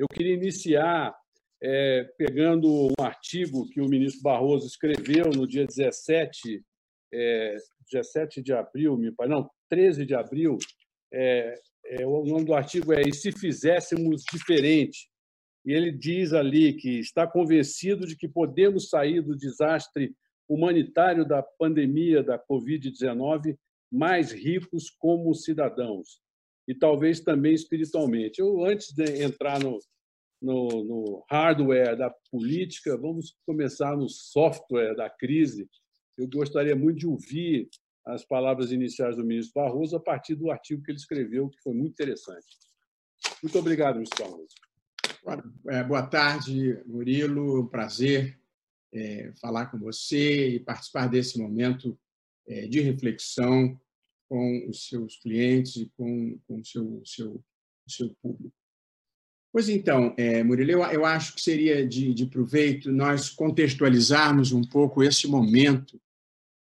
Eu queria iniciar é, pegando um artigo que o ministro Barroso escreveu no dia 17, é, 17 de abril, me parece, não, 13 de abril. É, é, o nome do artigo é E se fizéssemos diferente? E ele diz ali que está convencido de que podemos sair do desastre humanitário da pandemia da Covid-19 mais ricos como cidadãos e talvez também espiritualmente. Eu, antes de entrar no, no, no hardware da política, vamos começar no software da crise. Eu gostaria muito de ouvir as palavras iniciais do ministro Barroso a partir do artigo que ele escreveu, que foi muito interessante. Muito obrigado, ministro Barroso. É, boa tarde, Murilo. Um prazer é, falar com você e participar desse momento é, de reflexão com os seus clientes e com, com o seu, seu, seu público. Pois então, é, Murilo, eu, eu acho que seria de, de proveito nós contextualizarmos um pouco esse momento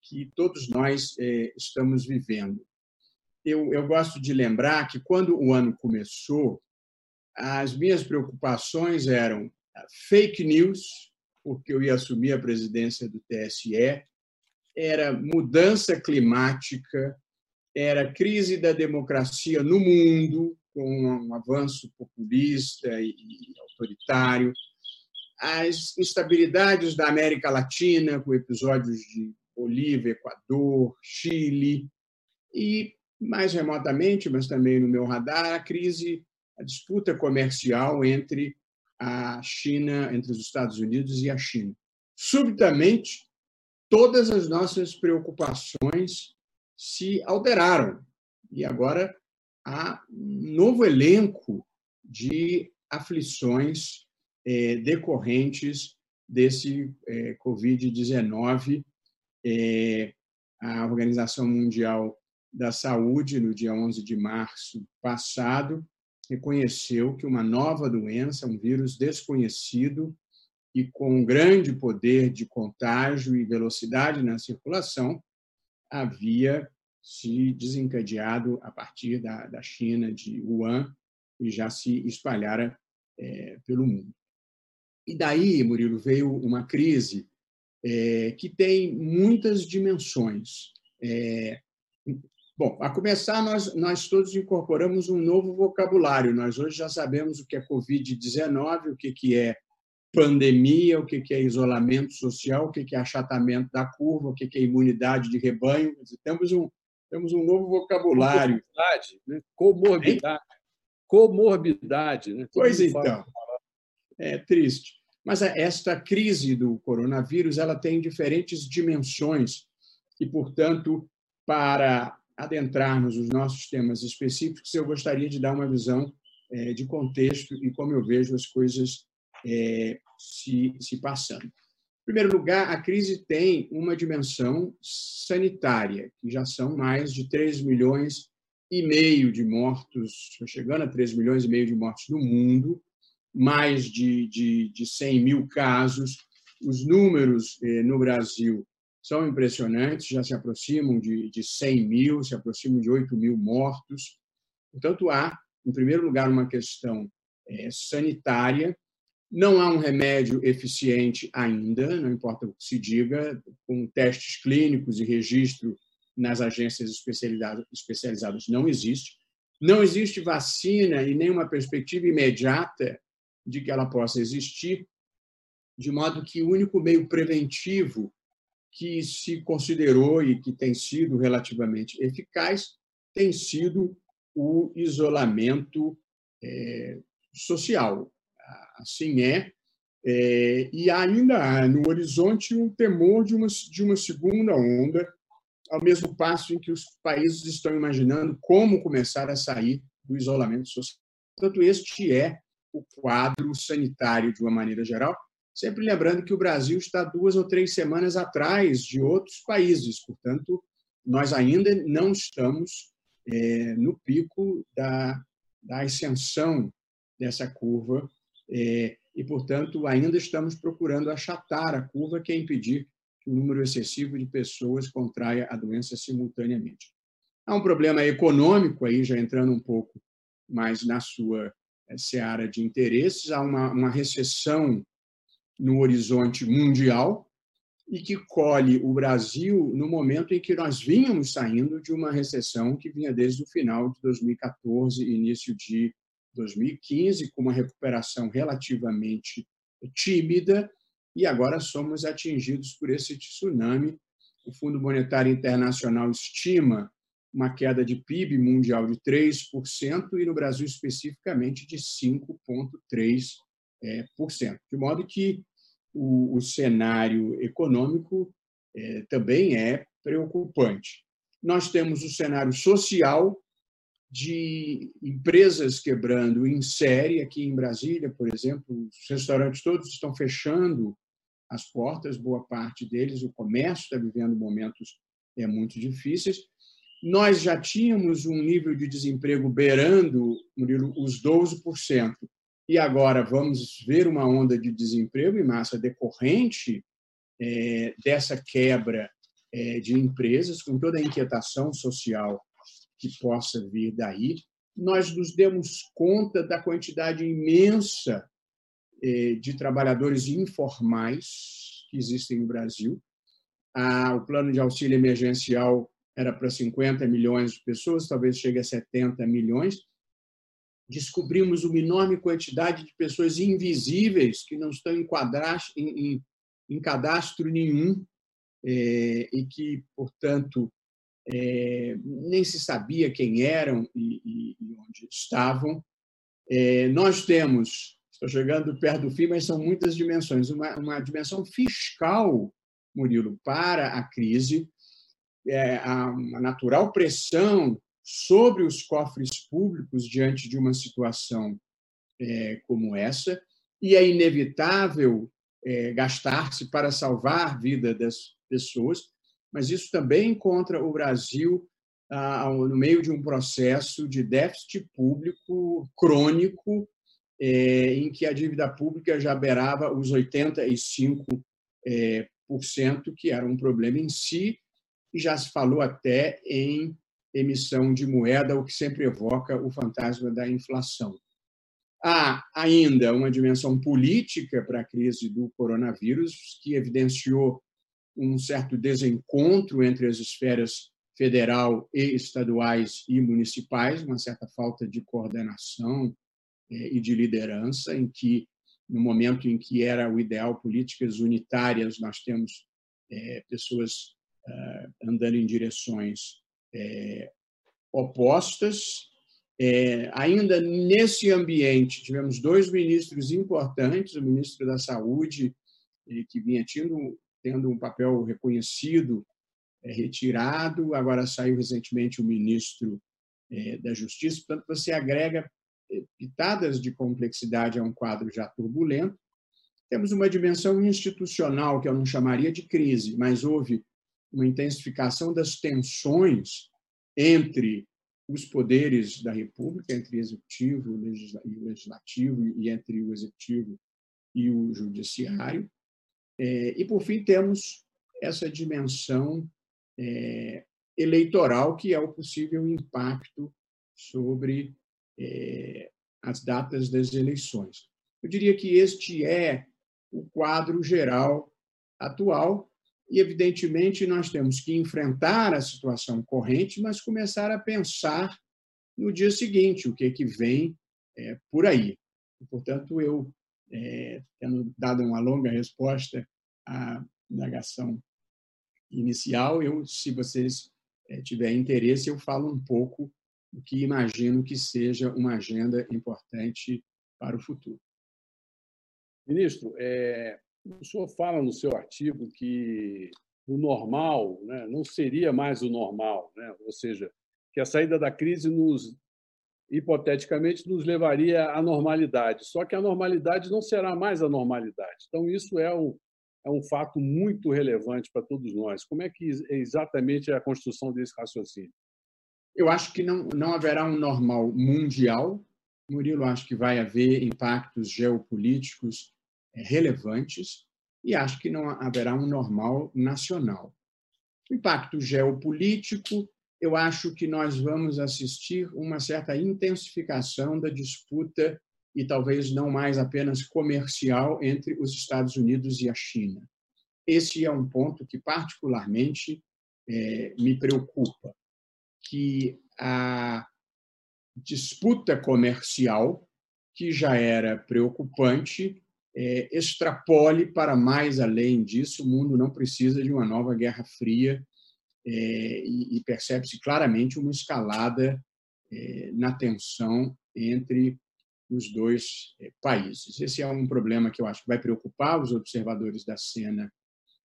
que todos nós é, estamos vivendo. Eu, eu gosto de lembrar que quando o ano começou, as minhas preocupações eram fake news, porque eu ia assumir a presidência do TSE, era mudança climática, era crise da democracia no mundo, com um avanço populista e autoritário, as instabilidades da América Latina, com episódios de Bolívia, Equador, Chile, e, mais remotamente, mas também no meu radar, a crise, a disputa comercial entre a China, entre os Estados Unidos e a China. Subitamente, todas as nossas preocupações se alteraram. E agora há um novo elenco de aflições é, decorrentes desse é, Covid-19. É, a Organização Mundial da Saúde, no dia 11 de março passado, reconheceu que uma nova doença, um vírus desconhecido e com grande poder de contágio e velocidade na circulação, havia se desencadeado a partir da, da China, de Wuhan, e já se espalhara é, pelo mundo. E daí, Murilo, veio uma crise é, que tem muitas dimensões. É, bom, a começar, nós, nós todos incorporamos um novo vocabulário. Nós hoje já sabemos o que é Covid-19, o que, que é pandemia, o que é isolamento social, o que é achatamento da curva, o que é imunidade de rebanho. Temos um, temos um novo vocabulário. Comorbidade. Né? Comorbidade. Comorbidade. Né? Pois então. É triste. Mas esta crise do coronavírus ela tem diferentes dimensões e, portanto, para adentrarmos os nossos temas específicos, eu gostaria de dar uma visão é, de contexto e como eu vejo as coisas é, se, se passando. Em primeiro lugar, a crise tem uma dimensão sanitária, que já são mais de 3 milhões e meio de mortos, chegando a 3 milhões e meio de mortos no mundo, mais de, de, de 100 mil casos. Os números eh, no Brasil são impressionantes, já se aproximam de, de 100 mil, se aproximam de 8 mil mortos. Portanto, há, em primeiro lugar, uma questão eh, sanitária não há um remédio eficiente ainda, não importa o que se diga, com testes clínicos e registro nas agências especializadas não existe. Não existe vacina e nenhuma perspectiva imediata de que ela possa existir, de modo que o único meio preventivo que se considerou e que tem sido relativamente eficaz tem sido o isolamento é, social, assim é, é, e ainda há no horizonte um temor de uma, de uma segunda onda, ao mesmo passo em que os países estão imaginando como começar a sair do isolamento social. Portanto, este é o quadro sanitário de uma maneira geral, sempre lembrando que o Brasil está duas ou três semanas atrás de outros países, portanto, nós ainda não estamos é, no pico da, da ascensão dessa curva é, e, portanto, ainda estamos procurando achatar a curva que é impedir que o número excessivo de pessoas contraia a doença simultaneamente. Há um problema econômico aí, já entrando um pouco mais na sua seara de interesses, há uma, uma recessão no horizonte mundial e que colhe o Brasil no momento em que nós vínhamos saindo de uma recessão que vinha desde o final de 2014 início de 2015, com uma recuperação relativamente tímida, e agora somos atingidos por esse tsunami. O Fundo Monetário Internacional estima uma queda de PIB mundial de 3% e no Brasil especificamente de 5,3%. De modo que o, cenário econômico é, também é preocupante. Nós temos o cenário social de empresas quebrando em série aqui em Brasília, por exemplo, os restaurantes todos estão fechando as portas, boa parte deles, o comércio está vivendo momentos é, muito difíceis. Nós já tínhamos um nível de desemprego beirando, Murilo, os 12% e agora vamos ver uma onda de desemprego em massa decorrente é, dessa quebra é, de empresas, com toda a inquietação social que possa vir daí, nós nos demos conta da quantidade imensa é, de trabalhadores informais que existem no Brasil. O plano de auxílio emergencial era para 50 milhões de pessoas, talvez chegue a 70 milhões, descobrimos uma enorme quantidade de pessoas invisíveis que não estão em, em, em cadastro nenhum é, e que, portanto, é, nem se sabia quem eram e, e, onde estavam. É, nós temos, estou chegando perto do fim, mas são muitas dimensões, uma, uma dimensão fiscal, Murilo, para a crise, é, a, uma natural pressão sobre os cofres públicos diante de uma situação é, como essa, e é inevitável é, gastar-se para salvar a vida das pessoas, mas isso também encontra o Brasil ah, no meio de um processo de déficit público crônico, é, em que a dívida pública já beirava os 85%, é, por cento, que era um problema em si, e já se falou até em emissão de moeda, o que sempre evoca o fantasma da inflação. Há ainda uma dimensão política para a crise do coronavírus, que evidenciou um certo desencontro entre as esferas federal e estaduais e municipais, uma certa falta de coordenação eh, e de liderança, em que, no momento em que era o ideal políticas unitárias, nós temos eh, pessoas ah, andando em direções é, opostas. É, ainda nesse ambiente, tivemos dois ministros importantes, o ministro da Saúde, que vinha tendo, tendo um papel reconhecido, é, retirado, agora saiu recentemente o ministro é, da Justiça. Portanto, você agrega é, pitadas de complexidade a um quadro já turbulento. Temos uma dimensão institucional, que eu não chamaria de crise, mas houve uma intensificação das tensões entre os poderes da República, entre executivo e legislativo, e entre o executivo e o judiciário. É, e, por fim, temos essa dimensão é, eleitoral, que é o possível impacto sobre é, as datas das eleições. Eu diria que este é o quadro geral atual, e, evidentemente, nós temos que enfrentar a situação corrente, mas começar a pensar no dia seguinte, o que, é que vem é, por aí. Portanto, eu, é, tendo dado uma longa resposta à indagação inicial, eu, se vocês é, tiverem interesse, eu falo um pouco do que imagino que seja uma agenda importante para o futuro. Ministro, é, o senhor fala no seu artigo que o normal né, não seria mais o normal, né? ou seja, que a saída da crise nos hipoteticamente nos levaria à normalidade. Só que a normalidade não será mais a normalidade. Então isso é um é um fato muito relevante para todos nós. Como é que é exatamente é a construção desse raciocínio? Eu acho que não não haverá um normal mundial. Murilo acho que vai haver impactos geopolíticos relevantes e acho que não haverá um normal nacional. Impacto geopolítico, eu acho que nós vamos assistir uma certa intensificação da disputa e talvez não mais apenas comercial entre os Estados Unidos e a China. Esse é um ponto que particularmente é, me preocupa, que a disputa comercial, que já era preocupante, é, extrapole para mais além disso. O mundo não precisa de uma nova Guerra Fria e, e percebe-se claramente uma escalada é, na tensão entre os dois é, países. Esse é um problema que eu acho que vai preocupar os observadores da cena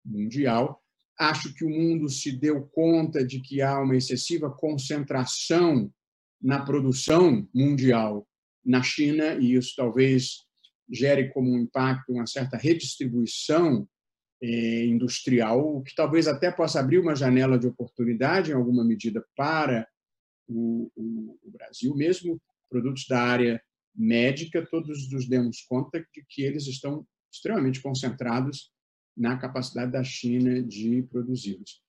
mundial. Acho que o mundo se deu conta de que há uma excessiva concentração na produção mundial na China, e isso talvez gere como um impacto uma certa redistribuição é, industrial, o que talvez até possa abrir uma janela de oportunidade, em alguma medida, para o, o, o Brasil, mesmo produtos da área médica, todos nos demos conta de que eles estão extremamente concentrados na capacidade da China de produzi-los.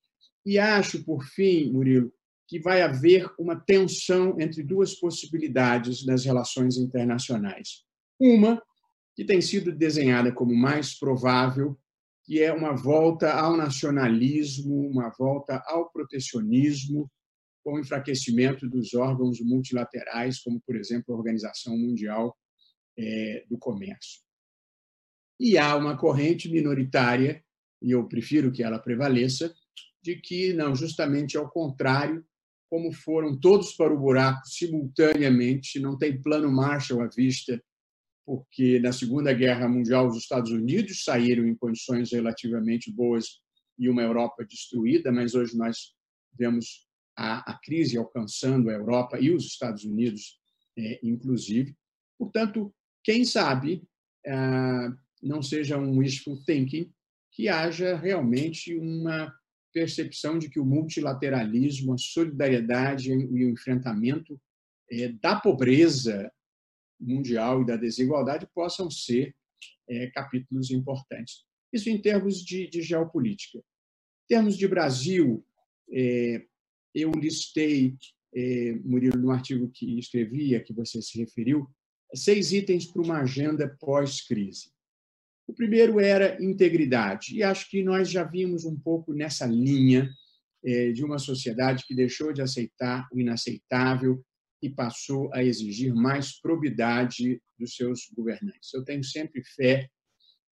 E acho, por fim, Murilo, que vai haver uma tensão entre duas possibilidades nas relações internacionais. Uma, que tem sido desenhada como mais provável, que é uma volta ao nacionalismo, uma volta ao protecionismo, com o enfraquecimento dos órgãos multilaterais, como, por exemplo, a Organização Mundial é, do Comércio. E há uma corrente minoritária, e eu prefiro que ela prevaleça, de que, não, justamente ao contrário, como foram todos para o buraco simultaneamente, não tem plano Marshall à vista, porque na Segunda Guerra Mundial os Estados Unidos saíram em condições relativamente boas e uma Europa destruída, mas hoje nós vemos a, a crise alcançando a Europa e os Estados Unidos, é, inclusive. Portanto, quem sabe ah, não seja um wishful thinking, que haja realmente uma percepção de que o multilateralismo, a solidariedade e o enfrentamento é, da pobreza mundial e da desigualdade possam ser é, capítulos importantes. Isso em termos de, de geopolítica. Em termos de Brasil, é, eu listei, é, Murilo, no artigo que escrevi, a que você se referiu, seis itens para uma agenda pós-crise. O primeiro era integridade, e acho que nós já vimos um pouco nessa linha é, de uma sociedade que deixou de aceitar o inaceitável e passou a exigir mais probidade dos seus governantes. Eu tenho sempre fé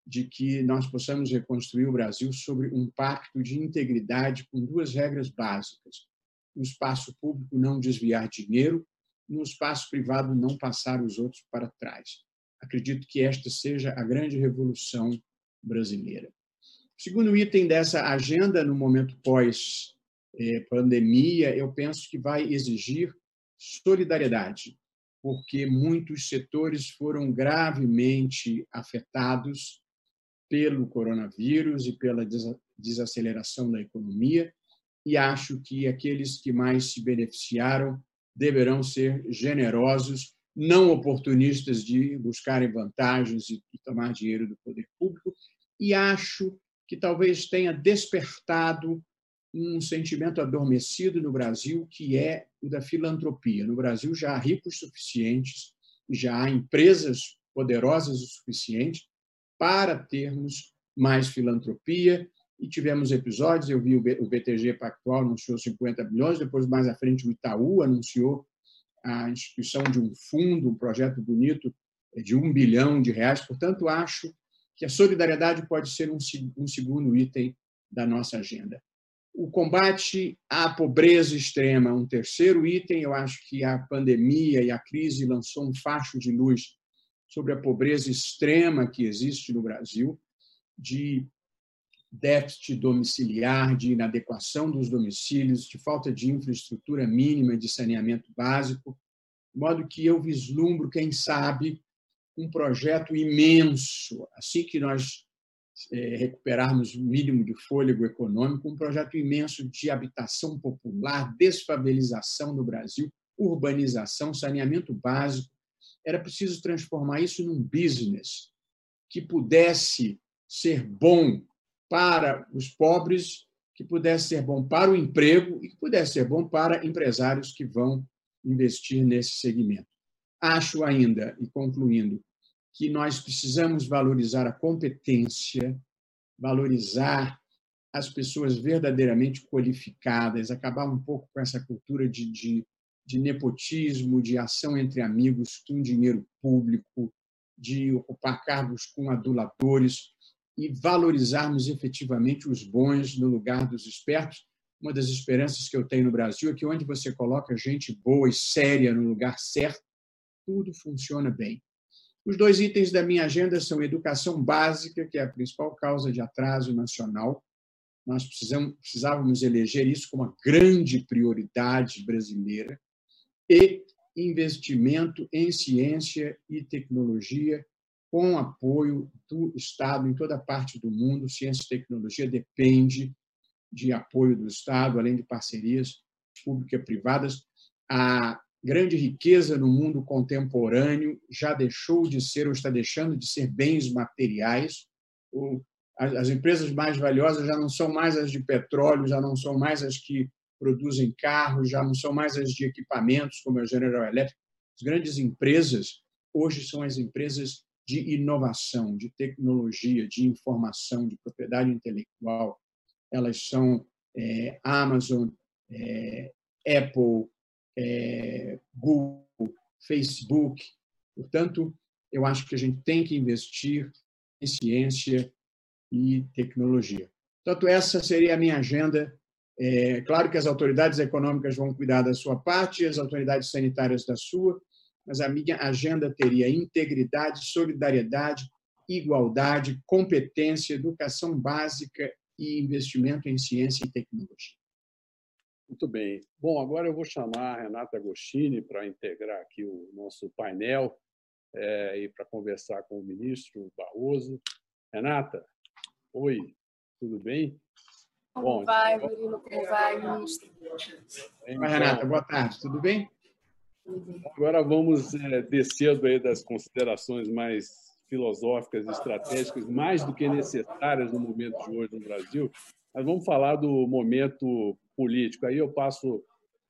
de que nós possamos reconstruir o Brasil sobre um pacto de integridade com duas regras básicas no espaço público não desviar dinheiro, no espaço privado não passar os outros para trás. Acredito que esta seja a grande revolução brasileira. O segundo item dessa agenda, no momento pós-pandemia, eu penso que vai exigir solidariedade, porque muitos setores foram gravemente afetados pelo coronavírus e pela desaceleração da economia e acho que aqueles que mais se beneficiaram deverão ser generosos, não oportunistas de buscarem vantagens e tomar dinheiro do poder público, e acho que talvez tenha despertado um sentimento adormecido no Brasil, que é o da filantropia. No Brasil já há ricos suficientes, já há empresas poderosas o suficiente para termos mais filantropia e tivemos episódios. Eu vi o BTG Pactual anunciou 50 bilhões, depois, mais à frente, o Itaú anunciou a instituição de um fundo, um projeto bonito é, de um bilhão de reais. Portanto, acho que a solidariedade pode ser um, um segundo item da nossa agenda. O combate à pobreza extrema, um terceiro item. Eu acho que a pandemia e a crise lançou um facho de luz sobre a pobreza extrema que existe no Brasil, de déficit domiciliar, de inadequação dos domicílios, de falta de infraestrutura mínima de saneamento básico, de modo que eu vislumbro, quem sabe, um projeto imenso, assim que nós é, recuperarmos o mínimo de fôlego econômico, um projeto imenso de habitação popular, desfavelização do Brasil, urbanização, saneamento básico. Era preciso transformar isso num business que pudesse ser bom para os pobres, que pudesse ser bom para o emprego e que pudesse ser bom para empresários que vão investir nesse segmento. Acho ainda, e concluindo, que nós precisamos valorizar a competência, valorizar as pessoas verdadeiramente qualificadas, acabar um pouco com essa cultura de, de, de nepotismo, de ação entre amigos com dinheiro público, de ocupar cargos com aduladores e valorizarmos efetivamente os bons no lugar dos espertos. Uma das esperanças que eu tenho no Brasil é que onde você coloca gente boa e séria no lugar certo, tudo funciona bem. Os dois itens da minha agenda são educação básica, que é a principal causa de atraso nacional. Nós precisávamos eleger isso como uma grande prioridade brasileira. E investimento em ciência e tecnologia, com apoio do Estado em toda parte do mundo. Ciência e tecnologia depende de apoio do Estado, além de parcerias públicas e privadas. A grande riqueza no mundo contemporâneo já deixou de ser ou está deixando de ser bens materiais. As empresas mais valiosas já não são mais as de petróleo, já não são mais as que produzem carros, já não são mais as de equipamentos, como a General Electric. As grandes empresas hoje são as empresas de inovação, de tecnologia, de informação, de propriedade intelectual. Elas são é, Amazon, é, Apple, é, Google, Facebook. Portanto, eu acho que a gente tem que investir em ciência e tecnologia. Portanto, essa seria a minha agenda. É claro que as autoridades econômicas vão cuidar da sua parte, as autoridades sanitárias da sua, mas a minha agenda teria integridade, solidariedade, igualdade, competência, educação básica e investimento em ciência e tecnologia. Muito bem. Bom, agora eu vou chamar a Renata Agostini para integrar aqui o nosso painel é, e para conversar com o ministro Barroso. Renata, oi, tudo bem? Como Bom, vai, então... Murilo? Como vai, ministro? Então, Renata, boa tarde, tudo bem? Agora vamos é, descendo aí das considerações mais filosóficas e estratégicas, mais do que necessárias no momento de hoje no Brasil, mas vamos falar do momento político. Aí eu passo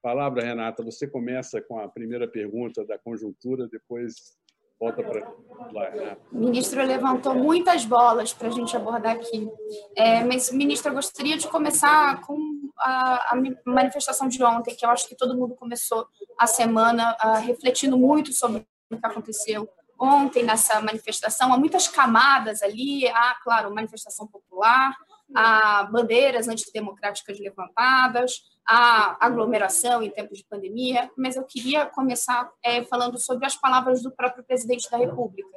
a palavra, Renata. Você começa com a primeira pergunta da conjuntura, depois volta para lá, Renata. Ministro levantou muitas bolas para a gente abordar aqui. É, mas, ministro, eu gostaria de começar com a, a, manifestação de ontem, que eu acho que todo mundo começou a semana uh, refletindo muito sobre o que aconteceu ontem nessa manifestação. Há muitas camadas ali. Há, claro, manifestação popular, a bandeiras antidemocráticas levantadas, a aglomeração em tempos de pandemia, mas eu queria começar é, falando sobre as palavras do próprio presidente da República.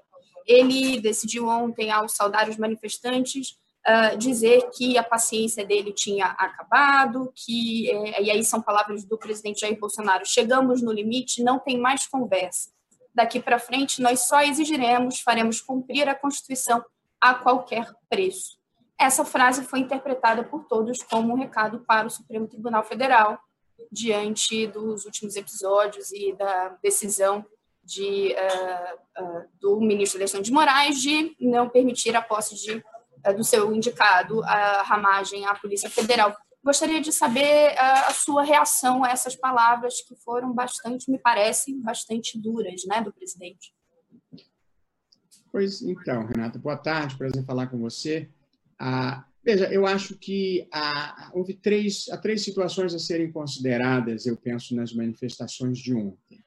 Ele decidiu ontem, ao saudar os manifestantes, uh, dizer que a paciência dele tinha acabado, que, é, e aí são palavras do presidente Jair Bolsonaro, chegamos no limite, não tem mais conversa. Daqui para frente, nós só exigiremos, faremos cumprir a Constituição a qualquer preço. Essa frase foi interpretada por todos como um recado para o Supremo Tribunal Federal, diante dos últimos episódios e da decisão de, uh, uh, do ministro Alexandre de Moraes de não permitir a posse de, uh, do seu indicado, a ramagem à Polícia Federal. Gostaria de saber a sua reação a essas palavras que foram bastante, me parecem, bastante duras, né, do presidente. Pois então, Renata, boa tarde, prazer falar com você. Ah, veja, eu acho que há, houve três, há três situações a serem consideradas, eu penso, nas manifestações de ontem.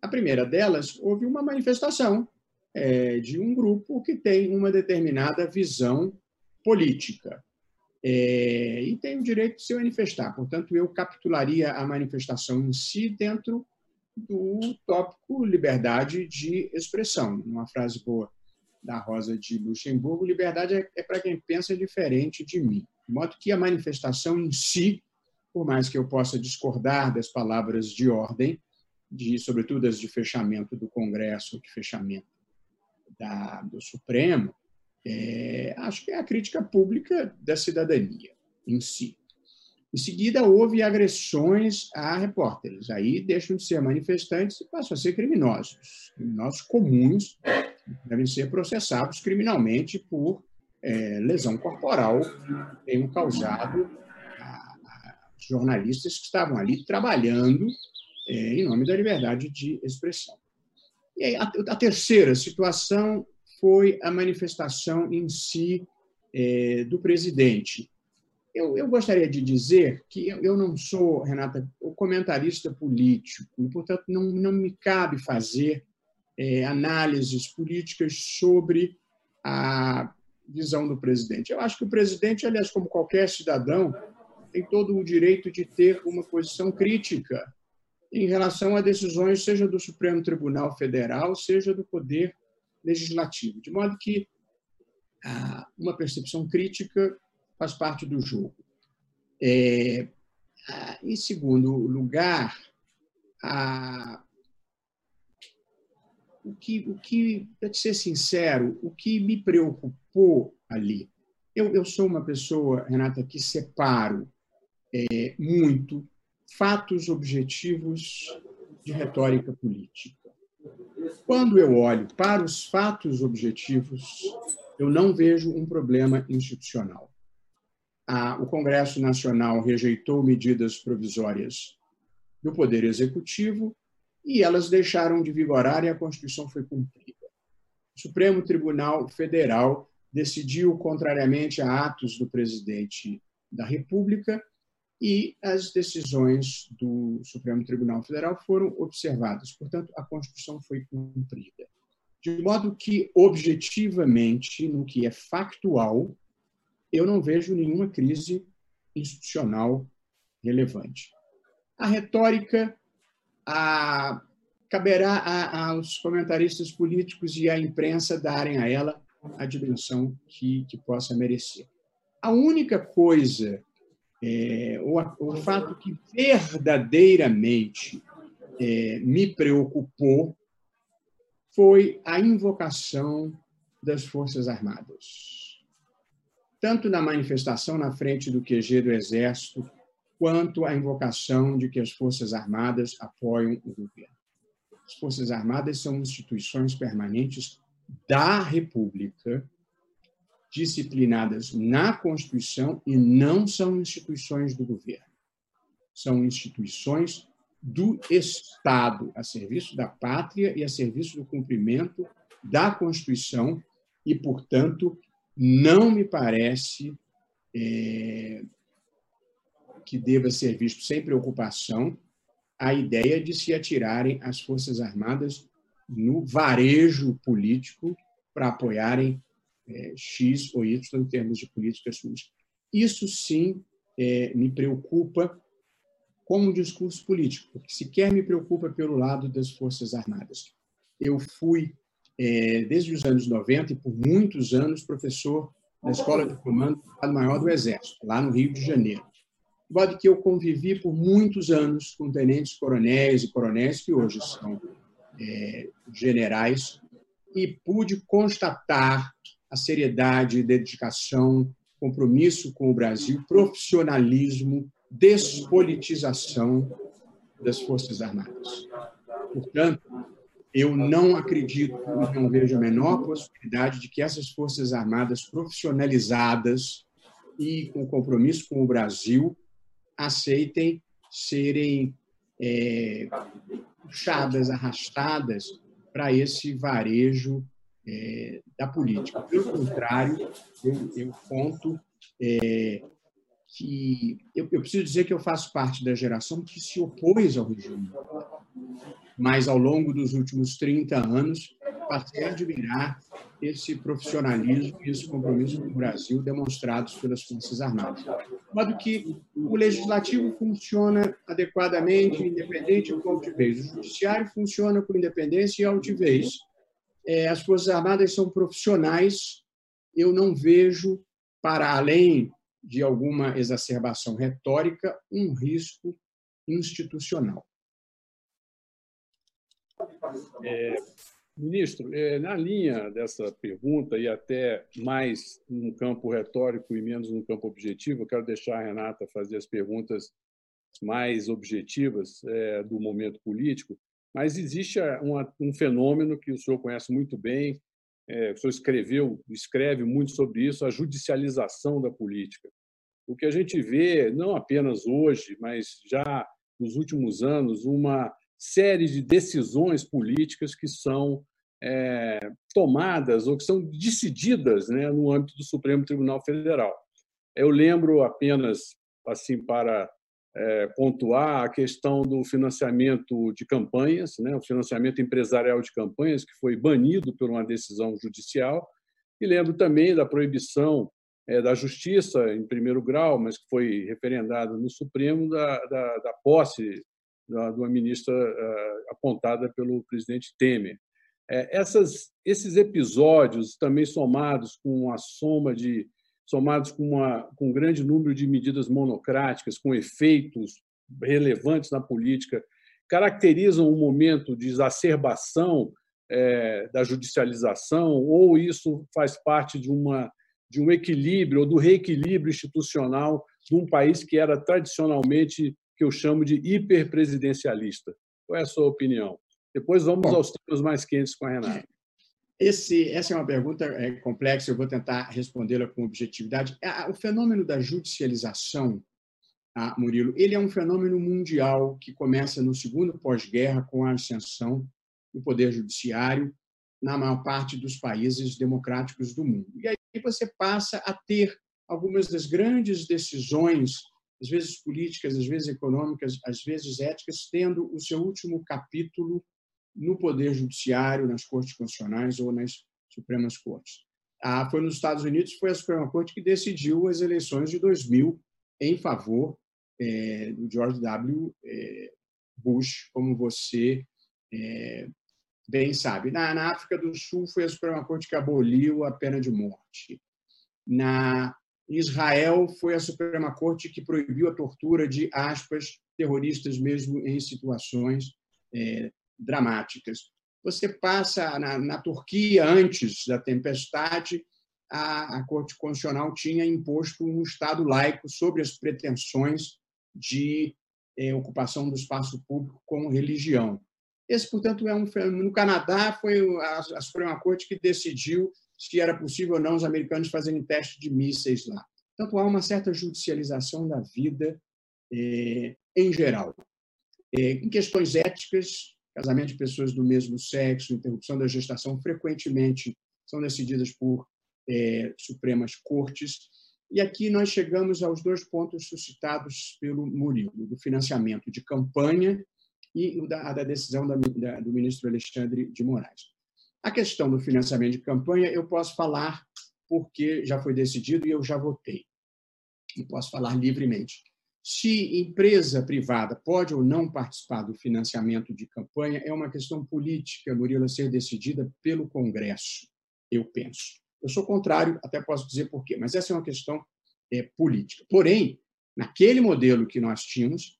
A primeira delas, houve uma manifestação é, de um grupo que tem uma determinada visão política é, e tem o direito de se manifestar. Portanto, eu capitularia a manifestação em si dentro do tópico liberdade de expressão, uma frase boa da Rosa de Luxemburgo, liberdade é, é para quem pensa diferente de mim. De modo que a manifestação em si, por mais que eu possa discordar das palavras de ordem, de, sobretudo as de fechamento do Congresso, de fechamento da, do Supremo, é, acho que é a crítica pública da cidadania em si. Em seguida, houve agressões a repórteres. Aí deixam de ser manifestantes e passam a ser criminosos. Criminosos comuns devem ser processados criminalmente por é, lesão corporal que tenham causado a, a jornalistas que estavam ali trabalhando é, em nome da liberdade de expressão. E a, a terceira situação foi a manifestação em si é, do presidente. Eu, eu, gostaria de dizer que eu não sou, Renata, o comentarista político, e, portanto, não, não me cabe fazer é, análises políticas sobre a visão do presidente. Eu acho que o presidente, aliás, como qualquer cidadão, tem todo o direito de ter uma posição crítica em relação a decisões, seja do Supremo Tribunal Federal, seja do Poder Legislativo. De modo que ah, uma percepção crítica faz parte do jogo. É, em segundo lugar, a, o que, o que, para ser sincero, o que me preocupou ali, eu, eu sou uma pessoa, Renata, que separo é, muito fatos objetivos de retórica política. Quando eu olho para os fatos objetivos, eu não vejo um problema institucional. O Congresso Nacional rejeitou medidas provisórias do Poder Executivo e elas deixaram de vigorar e a Constituição foi cumprida. O Supremo Tribunal Federal decidiu contrariamente a atos do presidente da República e as decisões do Supremo Tribunal Federal foram observadas. Portanto, a Constituição foi cumprida. De modo que, objetivamente, no que é factual, eu não vejo nenhuma crise institucional relevante. A retórica a, caberá a, aos comentaristas políticos e à imprensa darem a ela a dimensão que, que possa merecer. A única coisa, é, o, fato que verdadeiramente é, me preocupou foi a invocação das Forças Armadas. Tanto na manifestação na frente do QG do Exército, quanto a invocação de que as Forças Armadas apoiam o governo. As Forças Armadas são instituições permanentes da República, disciplinadas na Constituição e não são instituições do governo. São instituições do Estado, a serviço da pátria e a serviço do cumprimento da Constituição, e, portanto, não me parece é, que deva ser visto sem preocupação a ideia de se atirarem as Forças Armadas no varejo político para apoiarem é, X ou Y em termos de políticas públicas. Isso sim é, me preocupa como um discurso político, porque sequer me preocupa pelo lado das Forças Armadas. Eu fui, é, desde os anos 90 e por muitos anos, professor na Escola de Comando do Maior do Exército, lá no Rio de Janeiro de modo que eu convivi por muitos anos com tenentes coronéis e coronéis que hoje são é, generais e pude constatar a seriedade, dedicação, compromisso com o Brasil, profissionalismo, despolitização das Forças Armadas. Portanto, eu não acredito, não vejo a menor possibilidade de que essas Forças Armadas profissionalizadas e com compromisso com o Brasil aceitem serem é, puxadas, arrastadas para esse varejo é, da política. Pelo contrário, eu, eu conto é, que eu, eu, preciso dizer que eu faço parte da geração que se opôs ao regime, mas ao longo dos últimos 30 anos passei a admirar esse profissionalismo e esse compromisso com o Brasil demonstrados pelas Forças Armadas. De modo que o legislativo funciona adequadamente, independente e com altivez. O judiciário funciona com independência e altivez. É, as Forças Armadas são profissionais. Eu não vejo, para além de alguma exacerbação retórica, um risco institucional. É, Ministro, é, na linha dessa pergunta, e até mais no campo retórico e menos no campo objetivo, eu quero deixar a Renata fazer as perguntas mais objetivas é, do momento político, mas existe um fenômeno que o senhor conhece muito bem, é, o senhor escreveu, escreve muito sobre isso, a judicialização da política. O que a gente vê, não apenas hoje, mas já nos últimos anos, uma série de decisões políticas que são é, tomadas ou que são decididas né, no âmbito do Supremo Tribunal Federal. Eu lembro apenas, assim, para é, pontuar a questão do financiamento de campanhas, né, o financiamento empresarial de campanhas, que foi banido por uma decisão judicial, e lembro também da proibição é, da Justiça, em primeiro grau, mas que foi referendada no Supremo, da, da, da posse da, de uma ministra uh, apontada pelo presidente Temer. É, essas, esses episódios, também somados com a soma de somados com, uma, com um grande número de medidas monocráticas, com efeitos relevantes na política, caracterizam um momento de exacerbação é, da judicialização, ou isso faz parte de, uma, de um equilíbrio ou do reequilíbrio institucional de um país que era tradicionalmente, que eu chamo de hiperpresidencialista? Qual é a sua opinião? Depois vamos Bom, aos temas mais quentes com a Renata. Esse, essa é uma pergunta é, complexa, eu vou tentar respondê-la com objetividade. O fenômeno da judicialização, ah, Murilo, ele é um fenômeno mundial que começa no segundo pós-guerra com a ascensão do poder judiciário na maior parte dos países democráticos do mundo. E aí você passa a ter algumas das grandes decisões, às vezes políticas, às vezes econômicas, às vezes éticas, tendo o seu último capítulo no Poder Judiciário, nas Cortes Constitucionais ou nas Supremas Cortes. Ah, foi nos Estados Unidos, foi a Suprema Corte que decidiu as eleições de 2000 em favor é, do George W. É, Bush, como você é, bem sabe. Na, na, África do Sul, foi a Suprema Corte que aboliu a pena de morte. Na Israel, foi a Suprema Corte que proibiu a tortura de, aspas, terroristas, mesmo em situações é, dramáticas. Você passa na, na Turquia, antes da tempestade, a, a, Corte Constitucional tinha imposto um Estado laico sobre as pretensões de eh, ocupação do espaço público com religião. Esse, portanto, é um no Canadá foi a, a Suprema Corte que decidiu se era possível ou não os americanos fazerem teste de mísseis lá. Portanto, há uma certa judicialização da vida eh, em geral. Eh, em questões éticas, casamento de pessoas do mesmo sexo, interrupção da gestação, frequentemente são decididas por é, Supremas Cortes. E aqui nós chegamos aos dois pontos suscitados pelo Murilo, do financiamento de campanha e da, da decisão da, da, do ministro Alexandre de Moraes. A questão do financiamento de campanha, eu posso falar porque já foi decidido e eu já votei. E posso falar livremente. Se empresa privada pode ou não participar do financiamento de campanha é uma questão política, Murilo, a ser decidida pelo Congresso, eu penso. Eu sou contrário, até posso dizer por quê, mas essa é uma questão é, política. Porém, naquele modelo que nós tínhamos,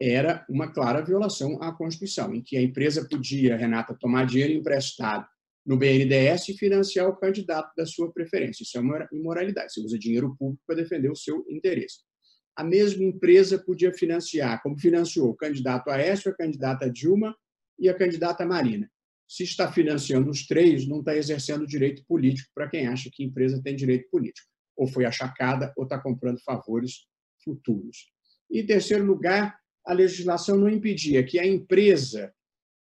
era uma clara violação à Constituição, em que a empresa podia, Renata, tomar dinheiro emprestado no BNDES e financiar o candidato da sua preferência. Isso é uma imoralidade. Você usa dinheiro público para defender o seu interesse a mesma empresa podia financiar, como financiou o candidato Aécio, a candidata Dilma e a candidata Marina. Se está financiando os três, não está exercendo direito político para quem acha que a empresa tem direito político. Ou foi achacada ou está comprando favores futuros. E, em terceiro lugar, a legislação não impedia que a empresa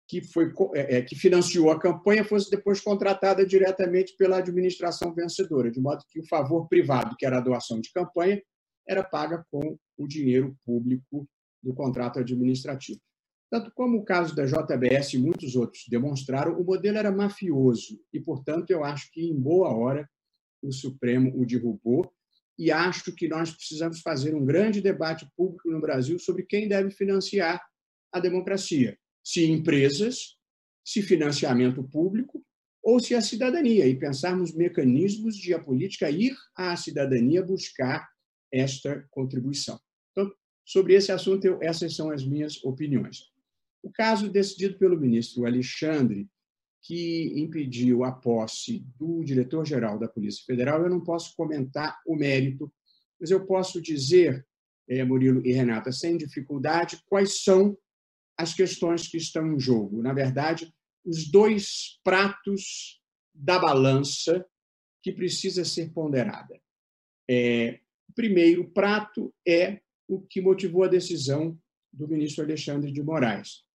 que, foi, é, é, que financiou a campanha fosse depois contratada diretamente pela administração vencedora, de modo que o favor privado, que era a doação de campanha, era paga com o dinheiro público do contrato administrativo. Tanto como o caso da JBS e muitos outros demonstraram, o modelo era mafioso e, portanto, eu acho que em boa hora o Supremo o derrubou e acho que nós precisamos fazer um grande debate público no Brasil sobre quem deve financiar a democracia. Se empresas, se financiamento público ou se a cidadania, e pensarmos mecanismos de a política ir à cidadania buscar esta contribuição. Então, sobre esse assunto, eu, essas são as minhas opiniões. O caso decidido pelo ministro Alexandre, que impediu a posse do diretor-geral da Polícia Federal, eu não posso comentar o mérito, mas eu posso dizer, é, Murilo e Renata, sem dificuldade, quais são as questões que estão em jogo. Na verdade, os dois pratos da balança que precisa ser ponderada. É, primeiro prato é o que motivou a decisão do ministro Alexandre de Moraes.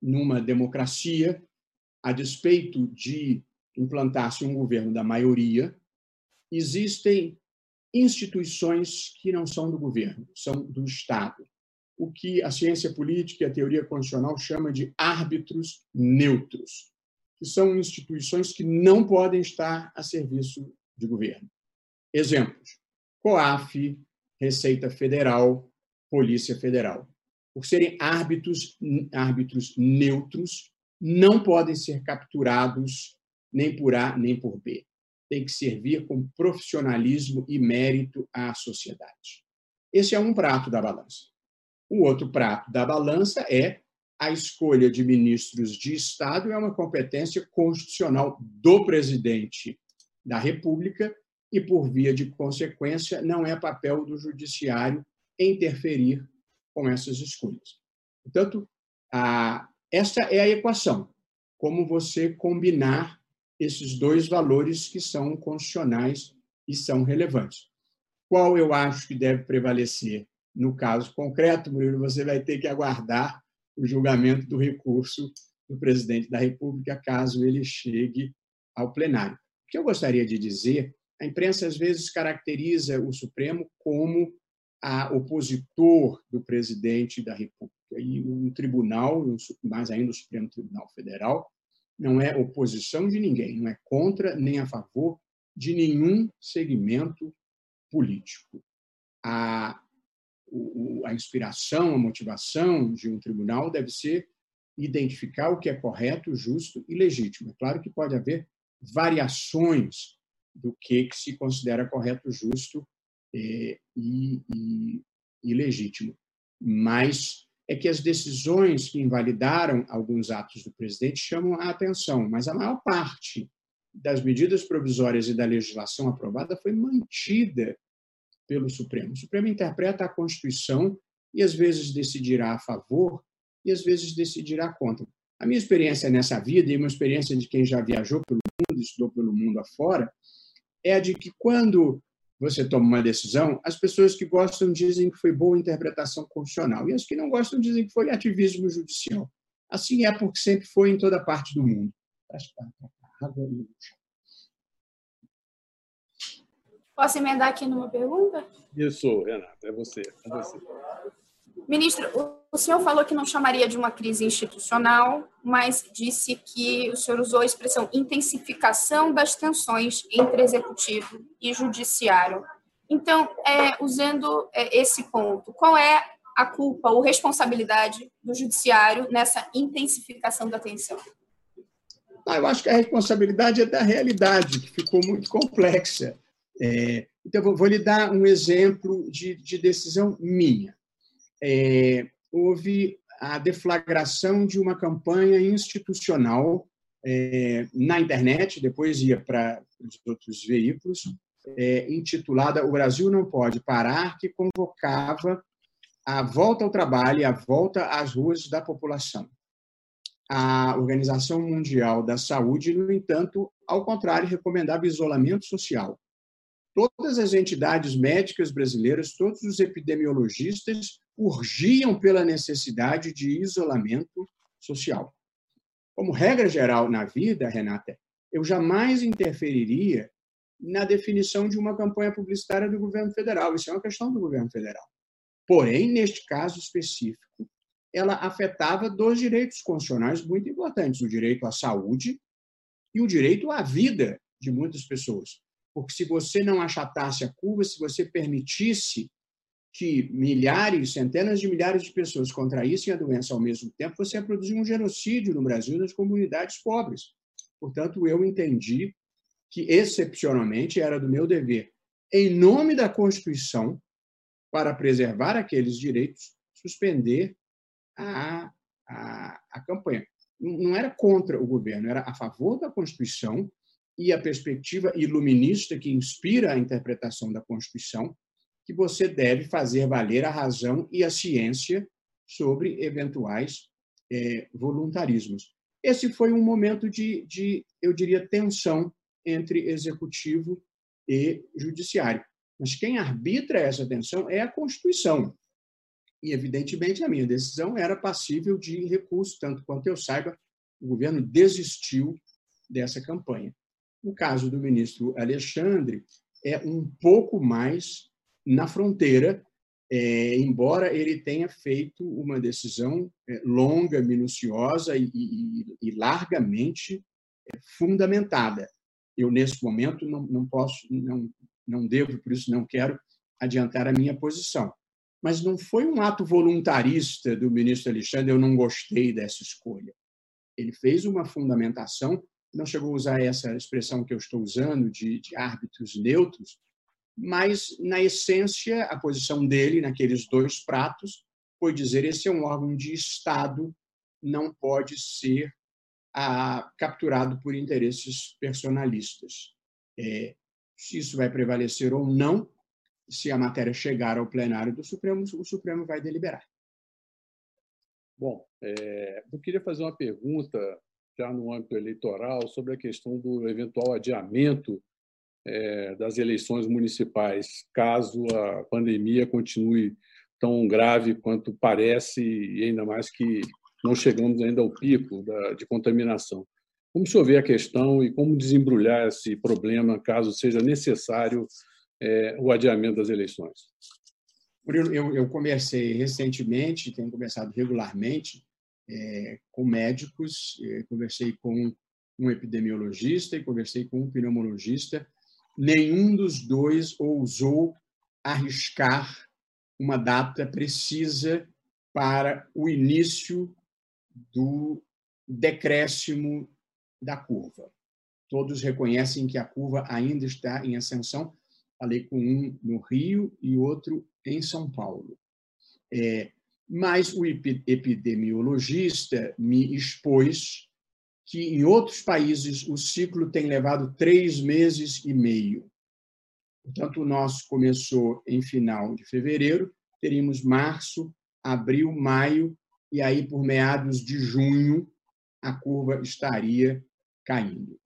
numa democracia, a despeito de implantar-se um governo da maioria, existem instituições que não são do governo, são do Estado. O que a ciência política e a teoria constitucional chama de árbitros neutros, que são instituições que não podem estar a serviço de governo. Exemplos: COAF, Receita Federal, Polícia Federal. Por serem árbitros, árbitros neutros, não podem ser capturados nem por A nem por B tem que servir com profissionalismo e mérito à sociedade. Esse é um prato da balança. O outro prato da balança é a escolha de ministros de Estado é uma competência constitucional do presidente da República e, por via de consequência, não é papel do judiciário interferir com essas escolhas. Portanto, a, essa é a equação. Como você combinar esses dois valores que são constitucionais e são relevantes. Qual eu acho que deve prevalecer? No caso concreto, Murilo, você vai ter que aguardar o julgamento do recurso do presidente da República, caso ele chegue ao plenário. O que eu gostaria de dizer, a imprensa às vezes caracteriza o Supremo como a opositor do presidente da República. E um tribunal, mais ainda o Supremo Tribunal Federal, não é oposição de ninguém, não é contra nem a favor de nenhum segmento político. A, a inspiração, a motivação de um tribunal deve ser identificar o que é correto, justo e legítimo. É claro que pode haver variações do que, se considera correto, justo eh, e, e, e legítimo, mas é que as decisões que invalidaram alguns atos do presidente chamam a atenção, mas a maior parte das medidas provisórias e da legislação aprovada foi mantida pelo Supremo. O Supremo interpreta a Constituição e às vezes decidirá a favor e às vezes decidirá contra. A minha experiência nessa vida e uma experiência de quem já viajou pelo mundo, estudou pelo mundo afora, é a de que quando você toma uma decisão, as pessoas que gostam dizem que foi boa interpretação constitucional, e as que não gostam dizem que foi ativismo judicial. Assim é porque sempre foi em toda parte do mundo. Posso emendar aqui numa pergunta? Isso, Renata, é você. É você. Ministro, o senhor falou que não chamaria de uma crise institucional, mas disse que o senhor usou a expressão intensificação das tensões entre executivo e judiciário. Então, é, usando é, esse ponto, qual é a culpa ou responsabilidade do judiciário nessa intensificação da tensão? Ah, eu acho que a responsabilidade é da realidade, que ficou muito complexa. É, então, vou, vou lhe dar um exemplo de, de decisão minha é, houve a deflagração de uma campanha institucional é, na internet, depois ia para os outros veículos, é, intitulada O Brasil Não Pode Parar, que convocava a volta ao trabalho e a volta às ruas da população. A Organização Mundial da Saúde, no entanto, ao contrário, recomendava isolamento social. Todas as entidades médicas brasileiras, todos os epidemiologistas urgiam pela necessidade de isolamento social. Como regra geral na vida, Renata, eu jamais interferiria na definição de uma campanha publicitária do governo federal. Isso é uma questão do governo federal. Porém, neste caso específico, ela afetava dois direitos constitucionais muito importantes: o direito à saúde e o direito à vida de muitas pessoas. Porque se você não achatasse a curva, se você permitisse que milhares, centenas de milhares de pessoas contraíssem a doença ao mesmo tempo, você ia produzir um genocídio no Brasil nas comunidades pobres. Portanto, eu entendi que, excepcionalmente, era do meu dever, em nome da Constituição, para preservar aqueles direitos, suspender a, a, a campanha. Não era contra o governo, era a favor da Constituição e a perspectiva iluminista que inspira a interpretação da Constituição que você deve fazer valer a razão e a ciência sobre eventuais é, voluntarismos. Esse foi um momento de, de, eu diria, tensão entre executivo e judiciário. Mas quem arbitra essa tensão é a Constituição. E, evidentemente, a minha decisão era passível de recurso, tanto quanto eu saiba, o governo desistiu dessa campanha. No caso do ministro Alexandre, é um pouco mais na fronteira, é, embora ele tenha feito uma decisão é, longa, minuciosa e, e, e largamente é, fundamentada. Eu, nesse momento, não, não posso, não, não devo, por isso não quero adiantar a minha posição. Mas não foi um ato voluntarista do ministro Alexandre, eu não gostei dessa escolha. Ele fez uma fundamentação não chegou a usar essa expressão que eu estou usando, de, de árbitros neutros, mas, na essência, a posição dele naqueles dois pratos foi dizer esse é um órgão de Estado, não pode ser capturado por interesses personalistas. É, se isso vai prevalecer ou não, se a matéria chegar ao plenário do Supremo, o Supremo vai deliberar. Bom, é, eu queria fazer uma pergunta já no âmbito eleitoral, sobre a questão do eventual adiamento é, das eleições municipais, caso a pandemia continue tão grave quanto parece, e ainda mais que não chegamos ainda ao pico da, de contaminação. Como senhor vê a questão e como desembrulhar esse problema, caso seja necessário é, o adiamento das eleições? Murilo, eu, eu conversei recentemente, tenho conversado regularmente é, com médicos, é, conversei com um epidemiologista e conversei com um pneumologista. Nenhum dos dois ousou arriscar uma data precisa para o início do decréscimo da curva. Todos reconhecem que a curva ainda está em ascensão. Falei com um no Rio e outro em São Paulo. É, mas o epidemiologista me expôs que em outros países o ciclo tem levado três meses e meio. Portanto, o nosso começou em final de fevereiro, teríamos março, abril, maio, e aí por meados de junho a curva estaria caindo.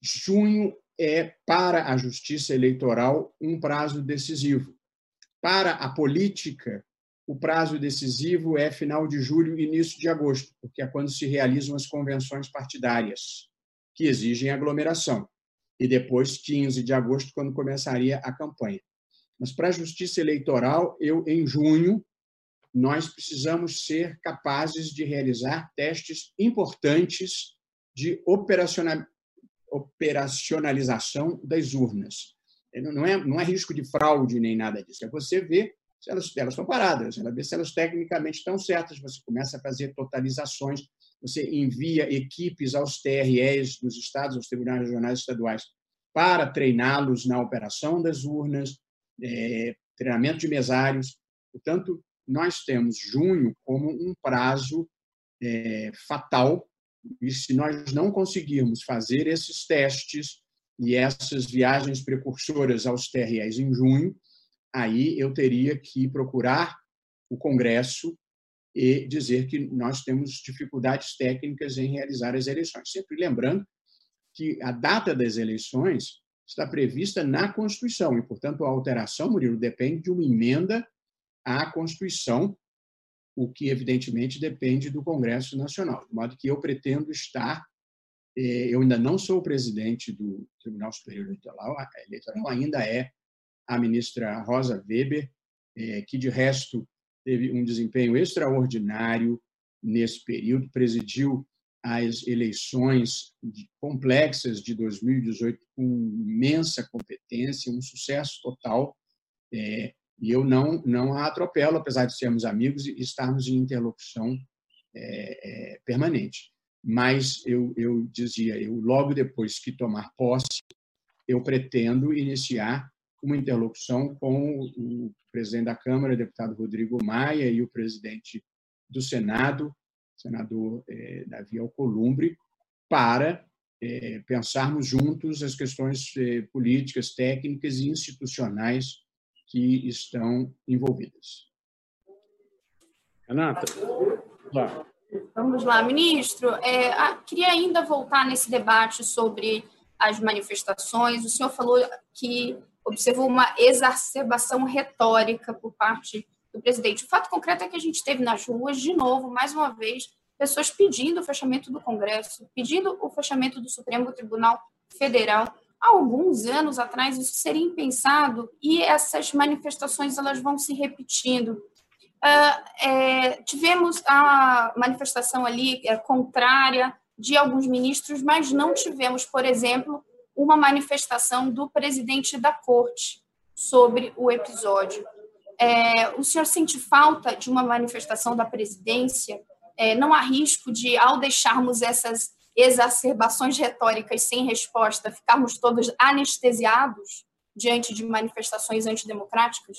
Junho é, para a justiça eleitoral, um prazo decisivo. Para a política, o prazo decisivo é final de julho início de agosto, porque é quando se realizam as convenções partidárias, que exigem aglomeração. E depois, 15 de agosto, quando começaria a campanha. Mas para a justiça eleitoral, eu, em junho, nós precisamos ser capazes de realizar testes importantes de operacionalização das urnas. Não é, não é risco de fraude nem nada disso, é você ver elas, elas estão paradas, ela vê se elas tecnicamente estão certas, você começa a fazer totalizações, você envia equipes aos TREs dos estados, aos tribunais regionais estaduais, para treiná-los na operação das urnas, é, treinamento de mesários. Portanto, nós temos junho como um prazo é, fatal, e se nós não conseguirmos fazer esses testes e essas viagens precursoras aos TREs em junho, aí eu teria que procurar o Congresso e dizer que nós temos dificuldades técnicas em realizar as eleições. Sempre lembrando que a data das eleições está prevista na Constituição e, portanto, a alteração, Murilo, depende de uma emenda à Constituição, o que, evidentemente, depende do Congresso Nacional. De modo que eu pretendo estar. Eh, eu ainda não sou o presidente do Tribunal Superior Eleitoral, eleitoral ainda é a ministra Rosa Weber, é, que, de resto, teve um desempenho extraordinário nesse período, presidiu as eleições complexas de 2018 com imensa competência, um sucesso total. É, e eu não, não a atropelo, apesar de sermos amigos e estarmos em interlocução é, permanente. Mas eu, eu dizia, eu logo depois que tomar posse, eu pretendo iniciar uma interlocução com o presidente da Câmara, deputado Rodrigo Maia, e o presidente do Senado, senador eh, Davi Alcolumbre, para eh, pensarmos juntos as questões eh, políticas, técnicas e institucionais que estão envolvidas. Renata, vá. Vamos lá, ministro. É, ah, queria ainda voltar nesse debate sobre as manifestações. O senhor falou que observou uma exacerbação retórica por parte do presidente. O fato concreto é que a gente teve nas ruas, de novo, mais uma vez, pessoas pedindo o fechamento do Congresso, pedindo o fechamento do Supremo Tribunal Federal. Há alguns anos atrás, isso seria impensado e essas manifestações elas vão se repetindo. Uh, é, tivemos a manifestação ali é, contrária de alguns ministros, mas não tivemos, por exemplo, uma manifestação do presidente da corte sobre o episódio. É, o senhor sente falta de uma manifestação da presidência? É, não há risco de, ao deixarmos essas exacerbações retóricas sem resposta, ficarmos todos anestesiados diante de manifestações antidemocráticas?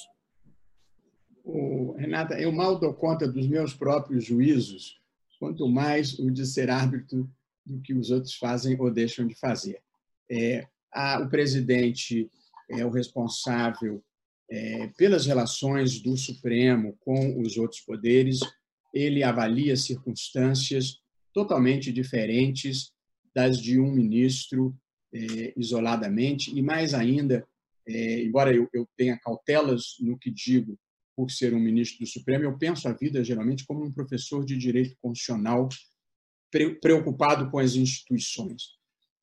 Renata, eu mal dou conta dos meus próprios juízos, quanto mais o de ser árbitro do que os outros fazem ou deixam de fazer. É, a, o presidente é o responsável é, pelas relações do Supremo com os outros poderes, ele avalia circunstâncias totalmente diferentes das de um ministro é, isoladamente, e mais ainda, é, embora eu, eu tenha cautelas no que digo por ser um ministro do Supremo, eu penso a vida geralmente como um professor de direito constitucional preocupado com as instituições.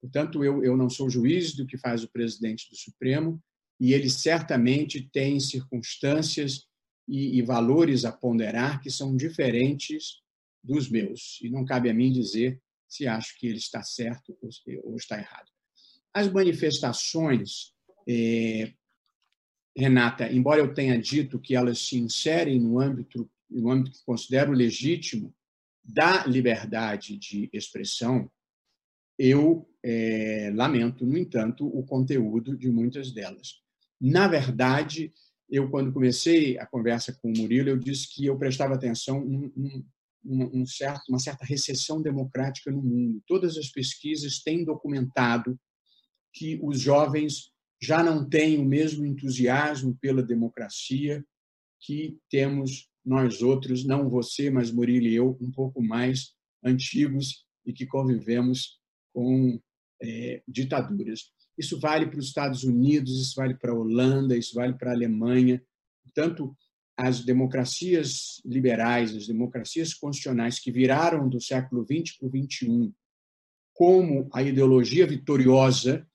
Portanto, eu, eu não sou juiz do que faz o presidente do Supremo, e ele certamente tem circunstâncias e, e valores a ponderar que são diferentes dos meus. E não cabe a mim dizer se acho que ele está certo ou está errado. As manifestações, é, Renata, embora eu tenha dito que elas se inserem no âmbito, no âmbito que considero legítimo da liberdade de expressão, eu é, lamento, no entanto, o conteúdo de muitas delas. Na verdade, eu, quando comecei a conversa com o Murilo, eu disse que eu prestava atenção um, um, um certo, uma certa recessão democrática no mundo. Todas as pesquisas têm documentado que os jovens já não têm o mesmo entusiasmo pela democracia que temos nós outros, não você, mas Murilo e eu, um pouco mais antigos e que convivemos com é, ditaduras. Isso vale para os Estados Unidos, isso vale para a Holanda, isso vale para a Alemanha. Portanto, as democracias liberais, as democracias constitucionais que viraram do século XX para o XXI como a ideologia vitoriosa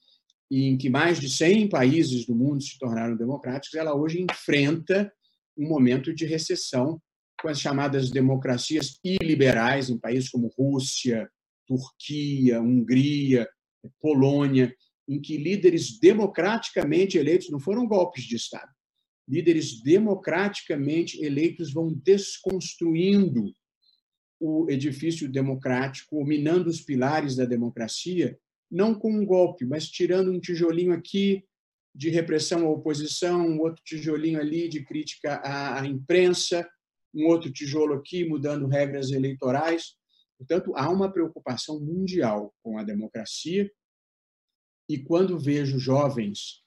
em que mais de 100 países do mundo se tornaram democráticos, ela hoje enfrenta um momento de recessão com as chamadas democracias iliberais em países como Rússia, Turquia, Hungria, Polônia, em que líderes democraticamente eleitos não foram golpes de Estado. Líderes democraticamente eleitos vão desconstruindo o edifício democrático, minando os pilares da democracia, não com um golpe, mas tirando um tijolinho aqui de repressão à oposição, um outro tijolinho ali de crítica à imprensa, um outro tijolo aqui mudando regras eleitorais. Portanto, há uma preocupação mundial com a democracia e quando vejo jovens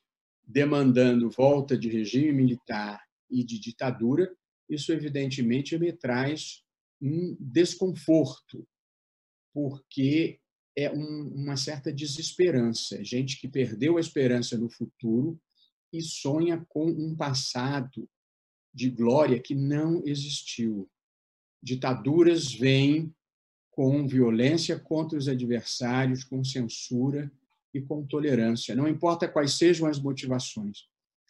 demandando volta de regime militar e de ditadura, isso evidentemente me traz um desconforto, porque é um, uma certa desesperança, gente que perdeu a esperança no futuro e sonha com um passado de glória que não existiu. Ditaduras vêm com violência contra os adversários, com censura, e com tolerância, não importa quais sejam as motivações.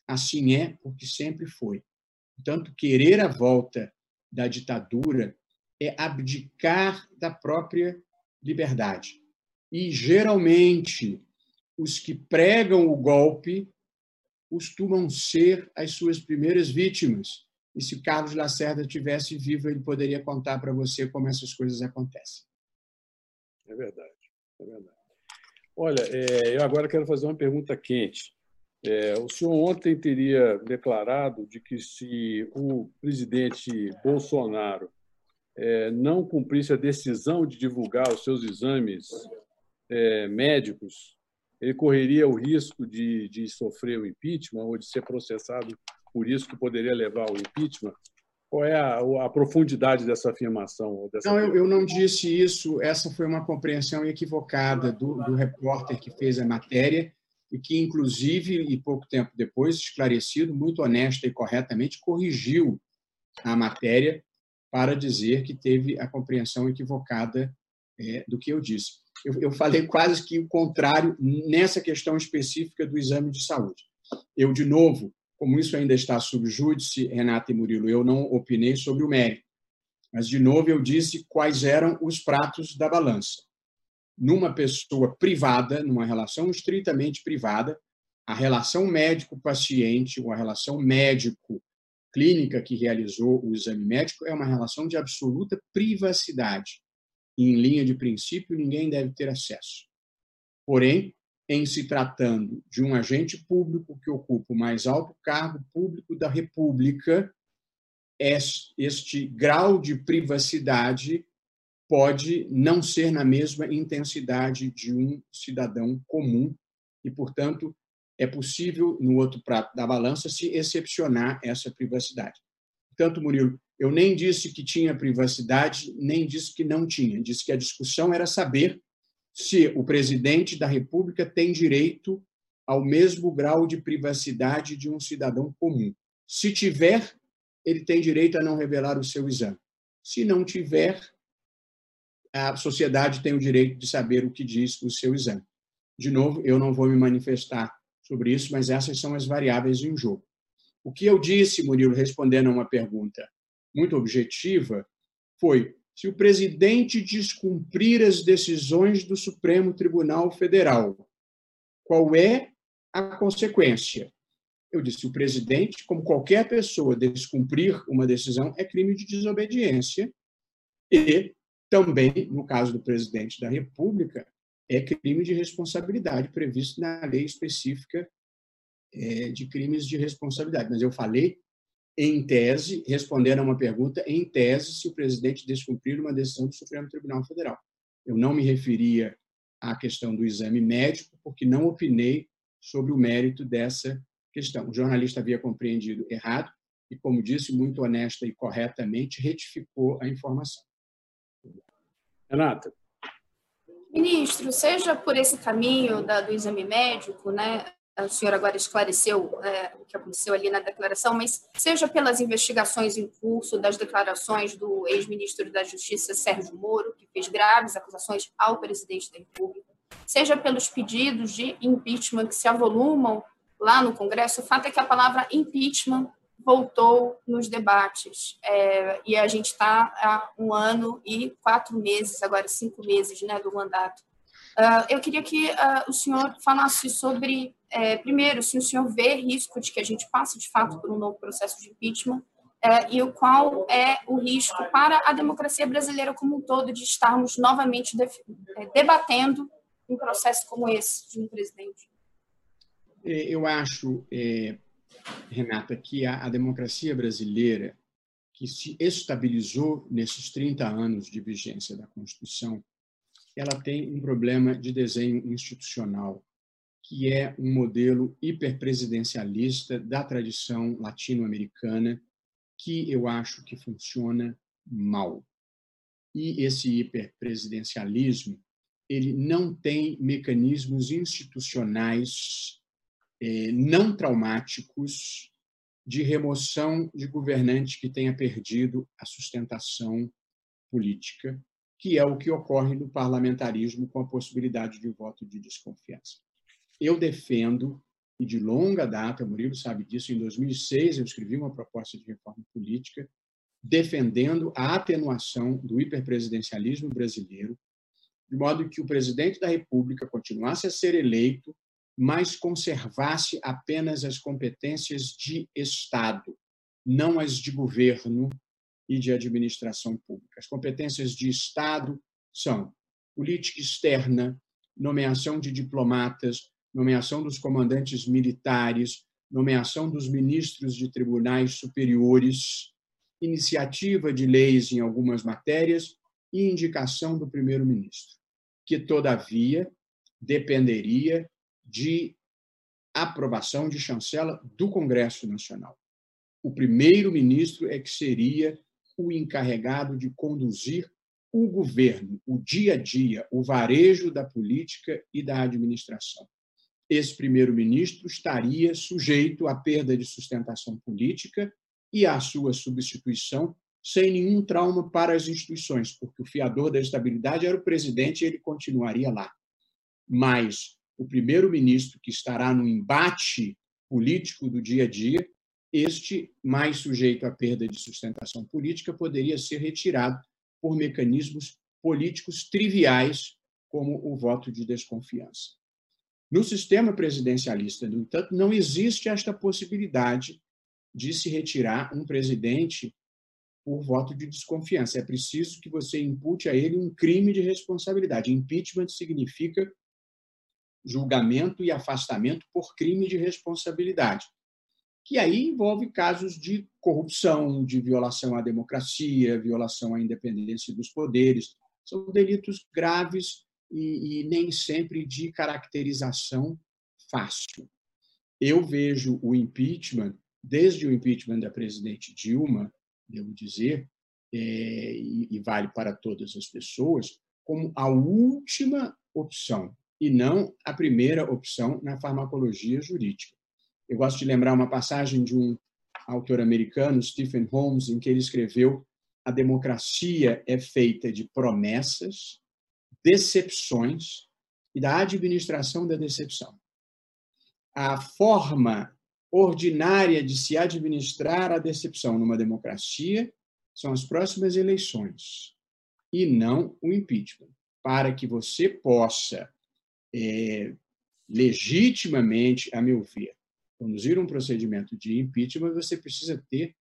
Assim é porque sempre foi. Portanto, querer a volta da ditadura é abdicar da própria liberdade. E, geralmente, os que pregam o golpe costumam ser as suas primeiras vítimas. E se Carlos Lacerda tivesse vivo, ele poderia contar para você como essas coisas acontecem. É verdade, é verdade. Olha, é, eu agora quero fazer uma pergunta quente. É, o senhor ontem teria declarado de que se o presidente Bolsonaro é, não cumprisse a decisão de divulgar os seus exames é, médicos, ele correria o risco de, de sofrer o impeachment ou de ser processado por isso que poderia levar ao impeachment. Qual é a, a profundidade dessa afirmação? Dessa não, eu, eu, não disse isso. Essa foi uma compreensão equivocada do, do repórter que fez a matéria e que, inclusive, e pouco tempo depois, esclarecido, muito honesta e corretamente, corrigiu à matéria para dizer que teve a compreensão equivocada é, do que eu disse. Eu, eu falei quase que o contrário nessa questão específica do exame de saúde. Eu, de novo, como isso ainda está sob júdice, Renata e Murilo, eu não opinei sobre o mérito. Mas, de novo, eu disse quais eram os pratos da balança. Numa pessoa privada, numa relação estritamente privada, a relação médico-paciente ou a relação médico-clínica que realizou o exame médico é uma relação de absoluta privacidade. Em linha de princípio, ninguém deve ter acesso. Porém, em se tratando de um agente público que ocupa o mais alto cargo público da República, este grau de privacidade pode não ser na mesma intensidade de um cidadão comum e, portanto, é possível, no outro prato da balança, se excepcionar essa privacidade. Portanto, Murilo, eu nem disse que tinha privacidade, nem disse que não tinha. Disse que a discussão era saber se o presidente da República tem direito ao mesmo grau de privacidade de um cidadão comum. Se tiver, ele tem direito a não revelar o seu exame. Se não tiver, a sociedade tem o direito de saber o que diz o seu exame. De novo, eu não vou me manifestar sobre isso, mas essas são as variáveis em jogo. O que eu disse, Murilo, respondendo a uma pergunta muito objetiva, foi: se o presidente descumprir as decisões do Supremo Tribunal Federal, qual é a consequência? Eu disse: o presidente, como qualquer pessoa, descumprir uma decisão é crime de desobediência e também, no caso do presidente da República, é crime de responsabilidade previsto na lei específica é, de crimes de responsabilidade. Mas eu falei em tese, respondendo a uma pergunta, em tese, se o presidente descumprir uma decisão do Supremo Tribunal Federal. Eu não me referia à questão do exame médico, porque não opinei sobre o mérito dessa questão. O jornalista havia compreendido errado e, como disse, muito honesta e corretamente, retificou a informação. Renata. Ministro, seja por esse caminho da, do exame médico, né? O senhor agora esclareceu é, o que aconteceu ali na declaração, mas seja pelas investigações em curso das declarações do ex-ministro da Justiça Sérgio Moro, que fez graves acusações ao presidente da República, seja pelos pedidos de impeachment que se avolumam lá no Congresso, o fato é que a palavra impeachment voltou nos debates. É, e a gente está há um ano e quatro meses, agora cinco meses né, do mandato. Uh, eu queria que uh, o senhor falasse sobre, é, primeiro, se o senhor vê risco de que a gente passe, de fato, por um novo processo de impeachment, é, e o qual é o risco para a democracia brasileira como um todo de estarmos novamente é, debatendo um processo como esse de um presidente. É, eu acho, é, Renata, que a, a democracia brasileira, que se estabilizou nesses 30 anos de vigência da Constituição, ela tem um problema de desenho institucional, que é um modelo hiperpresidencialista da tradição latino-americana, que eu acho que funciona mal. E esse hiperpresidencialismo, ele não tem mecanismos institucionais é, não traumáticos de remoção de governante que tenha perdido a sustentação política, que é o que ocorre no parlamentarismo com a possibilidade de voto de desconfiança. Eu defendo, e de longa data, Murilo sabe disso, em 2006 eu escrevi uma proposta de reforma política defendendo a atenuação do hiperpresidencialismo brasileiro, de modo que o presidente da República continuasse a ser eleito mas conservasse apenas as competências de Estado, não as de governo e de administração pública. As competências de Estado são política externa, nomeação de diplomatas, nomeação dos comandantes militares, nomeação dos ministros de tribunais superiores, iniciativa de leis em algumas matérias e indicação do primeiro-ministro, que, todavia, dependeria de aprovação de chancela do Congresso Nacional. O primeiro-ministro é que seria o encarregado de conduzir o governo, o dia a dia, o varejo da política e da administração. Esse primeiro-ministro estaria sujeito à perda de sustentação política e a sua substituição sem nenhum trauma para as instituições, porque o fiador da estabilidade era o presidente e ele continuaria lá. Mas o primeiro-ministro, que estará no embate político do dia a dia, este, mais sujeito à perda de sustentação política, poderia ser retirado por mecanismos políticos triviais, como o voto de desconfiança. No sistema presidencialista, no entanto, não existe esta possibilidade de se retirar um presidente por voto de desconfiança. É preciso que você impute a ele um crime de responsabilidade. Impeachment significa julgamento e afastamento por crime de responsabilidade, que aí envolve casos de corrupção, de violação à democracia, violação à independência dos poderes. São delitos graves e, e nem sempre de caracterização fácil. Eu vejo o impeachment, desde o impeachment da presidente Dilma, devo dizer, é, e, e vale para todas as pessoas, como a última opção e não a primeira opção na farmacologia jurídica. Eu gosto de lembrar uma passagem de um autor americano, Stephen Holmes, em que ele escreveu: A democracia é feita de promessas, decepções e da administração da decepção. A forma ordinária de se administrar a decepção numa democracia são as próximas eleições e não o impeachment, para que você possa é, legitimamente, a meu ver, conduzir um procedimento de impeachment, você precisa ter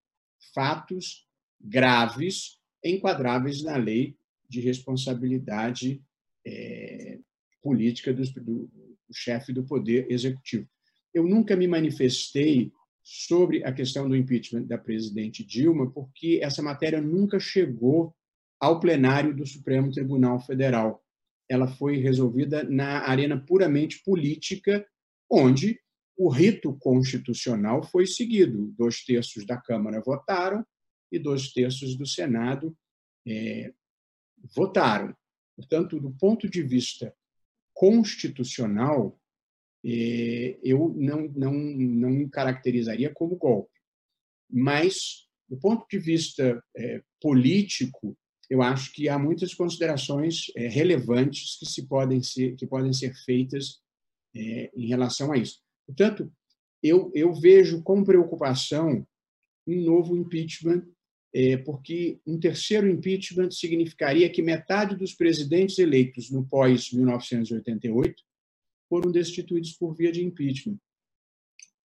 fatos graves enquadráveis na lei de responsabilidade é, política do, do, do chefe do poder executivo. Eu nunca me manifestei sobre a questão do impeachment da presidente Dilma, porque essa matéria nunca chegou ao plenário do Supremo Tribunal Federal. Ela foi resolvida na arena puramente política, onde o rito constitucional foi seguido. Dois terços da Câmara votaram e dois terços do Senado é, votaram. Portanto, do ponto de vista constitucional, é, eu não, não, não caracterizaria como golpe. Mas, do ponto de vista é, político, eu acho que há muitas considerações é, relevantes que, se podem ser, que podem ser feitas em relação a isso. Portanto, eu, eu vejo com preocupação um novo impeachment, porque um terceiro impeachment significaria que metade dos presidentes eleitos no pós-1988 foram destituídos por via de impeachment.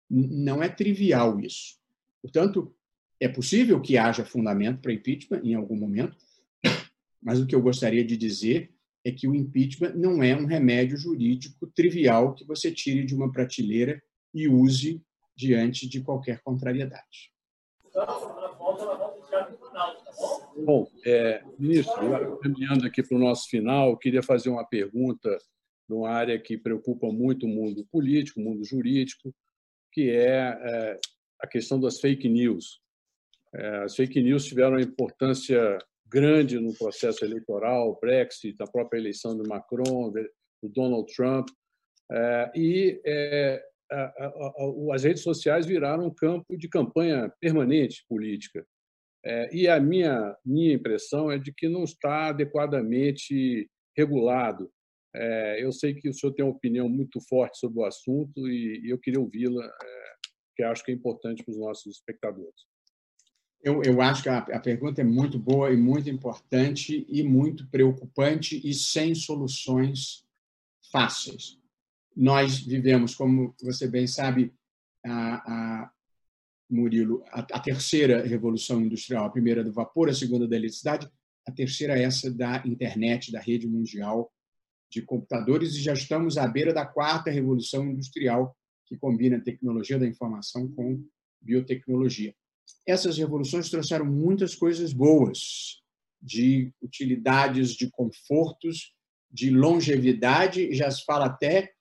Não é trivial isso. Portanto, é possível que haja fundamento para impeachment em algum momento, mas o que eu gostaria de dizer é que o impeachment não é um remédio jurídico trivial que você tire de uma prateleira e use diante de qualquer contrariedade. Bom, é, ministro, caminhando aqui para o nosso final, queria fazer uma pergunta numa área que preocupa muito o mundo político, o mundo jurídico, que é, é a questão das fake news. É, as fake news tiveram uma importância grande no processo eleitoral, Brexit, a própria eleição do Macron, do Donald Trump, é, e as redes sociais viraram um campo de campanha permanente política. E a minha, minha impressão é de que não está adequadamente regulado eu sei que o senhor tem uma opinião muito forte sobre o assunto e, eu queria ouvi-la, que acho que é importante para os nossos espectadores. Eu, eu acho que a, a, pergunta é muito boa e muito importante e muito preocupante e sem soluções fáceis. Nós vivemos, como você bem sabe, a, a Murilo, a, a terceira revolução industrial, a primeira do vapor, a segunda da eletricidade, a terceira é essa da internet, da rede mundial de computadores e já estamos à beira da quarta revolução industrial, que combina tecnologia da informação com biotecnologia. Essas revoluções trouxeram muitas coisas boas, de utilidades, de confortos, de longevidade, já se fala até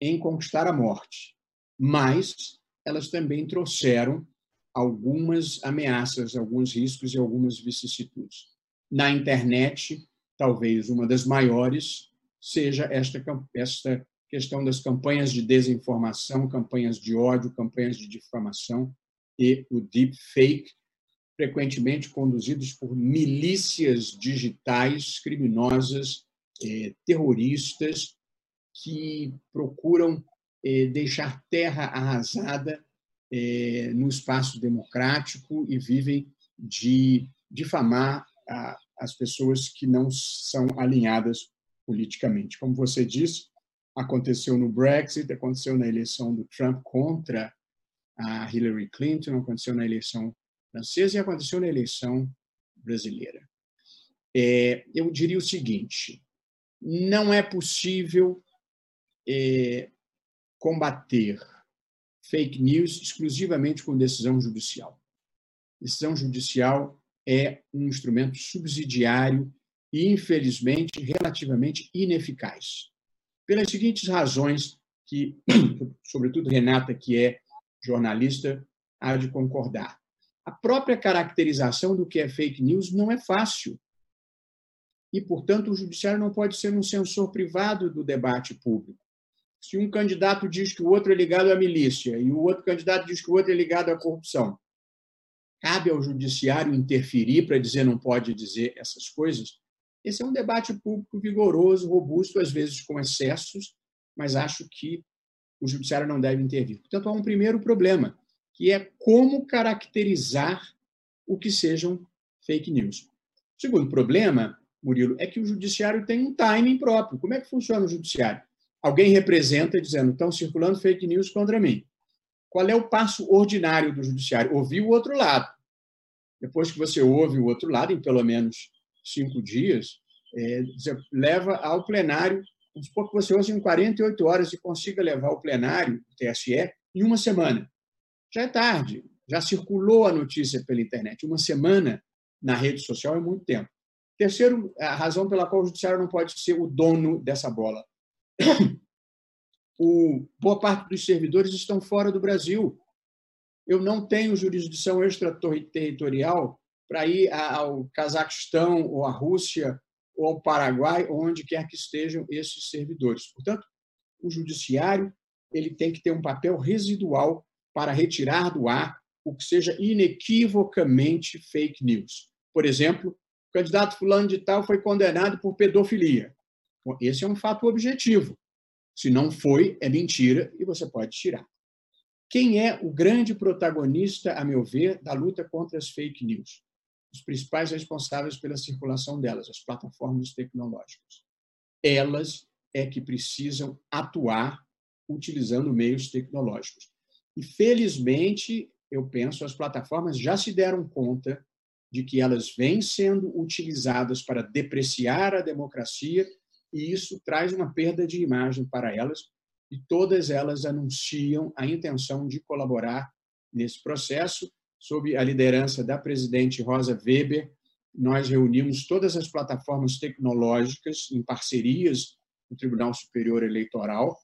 em conquistar a morte. Mas elas também trouxeram algumas ameaças, alguns riscos e algumas vicissitudes. Na internet, talvez uma das maiores seja esta, esta questão das campanhas de desinformação, campanhas de ódio, campanhas de difamação e o deepfake, frequentemente conduzidos por milícias digitais criminosas, eh, terroristas, que procuram eh, deixar terra arrasada eh, no espaço democrático e vivem de difamar as pessoas que não são alinhadas politicamente. Como você disse, aconteceu no Brexit, aconteceu na eleição do Trump contra a Hillary Clinton, aconteceu na eleição francesa e aconteceu na eleição brasileira. É, eu diria o seguinte: não é possível é, combater fake news exclusivamente com decisão judicial. Decisão judicial é um instrumento subsidiário e, infelizmente, relativamente ineficaz. Pelas seguintes razões que, sobretudo Renata, que é jornalista, há de concordar. A própria caracterização do que é fake news não é fácil. E, portanto, o judiciário não pode ser um censor privado do debate público. Se um candidato diz que o outro é ligado à milícia e o outro candidato diz que o outro é ligado à corrupção, cabe ao judiciário interferir para dizer não pode dizer essas coisas? Esse é um debate público vigoroso, robusto, às vezes com excessos, mas acho que o judiciário não deve intervir. Portanto, há um primeiro problema, que é como caracterizar o que sejam fake news. O segundo problema, Murilo, é que o judiciário tem um timing próprio. Como é que funciona o judiciário? Alguém representa dizendo, estão circulando fake news contra mim. Qual é o passo ordinário do judiciário? Ouvir o outro lado. Depois que você ouve o outro lado, em pelo menos cinco dias, é, leva ao plenário. Vamos supor que você ouça em 48 horas e consiga levar ao plenário, o TSE, em uma semana. Já é tarde, já circulou a notícia pela internet. Uma semana na rede social é muito tempo. Terceiro, a razão pela qual o judiciário não pode ser o dono dessa bola. O, boa parte dos servidores estão fora do Brasil. Eu não tenho jurisdição extraterritorial para ir ao Cazaquistão ou à Rússia ou Paraguai, onde quer que estejam esses servidores. Portanto, o judiciário ele tem que ter um papel residual para retirar do ar o que seja inequivocamente fake news. Por exemplo, o candidato fulano de tal foi condenado por pedofilia. Esse é um fato objetivo. Se não foi, é mentira e você pode tirar. Quem é o grande protagonista, a meu ver, da luta contra as fake news? Os principais responsáveis pela circulação delas, as plataformas tecnológicas. Elas é que precisam atuar utilizando meios tecnológicos. E, felizmente, eu penso, as plataformas já se deram conta de que elas vêm sendo utilizadas para depreciar a democracia e isso traz uma perda de imagem para elas e todas elas anunciam a intenção de colaborar nesse processo sob a liderança da presidente Rosa Weber, nós reunimos todas as plataformas tecnológicas em parcerias com o Tribunal Superior Eleitoral.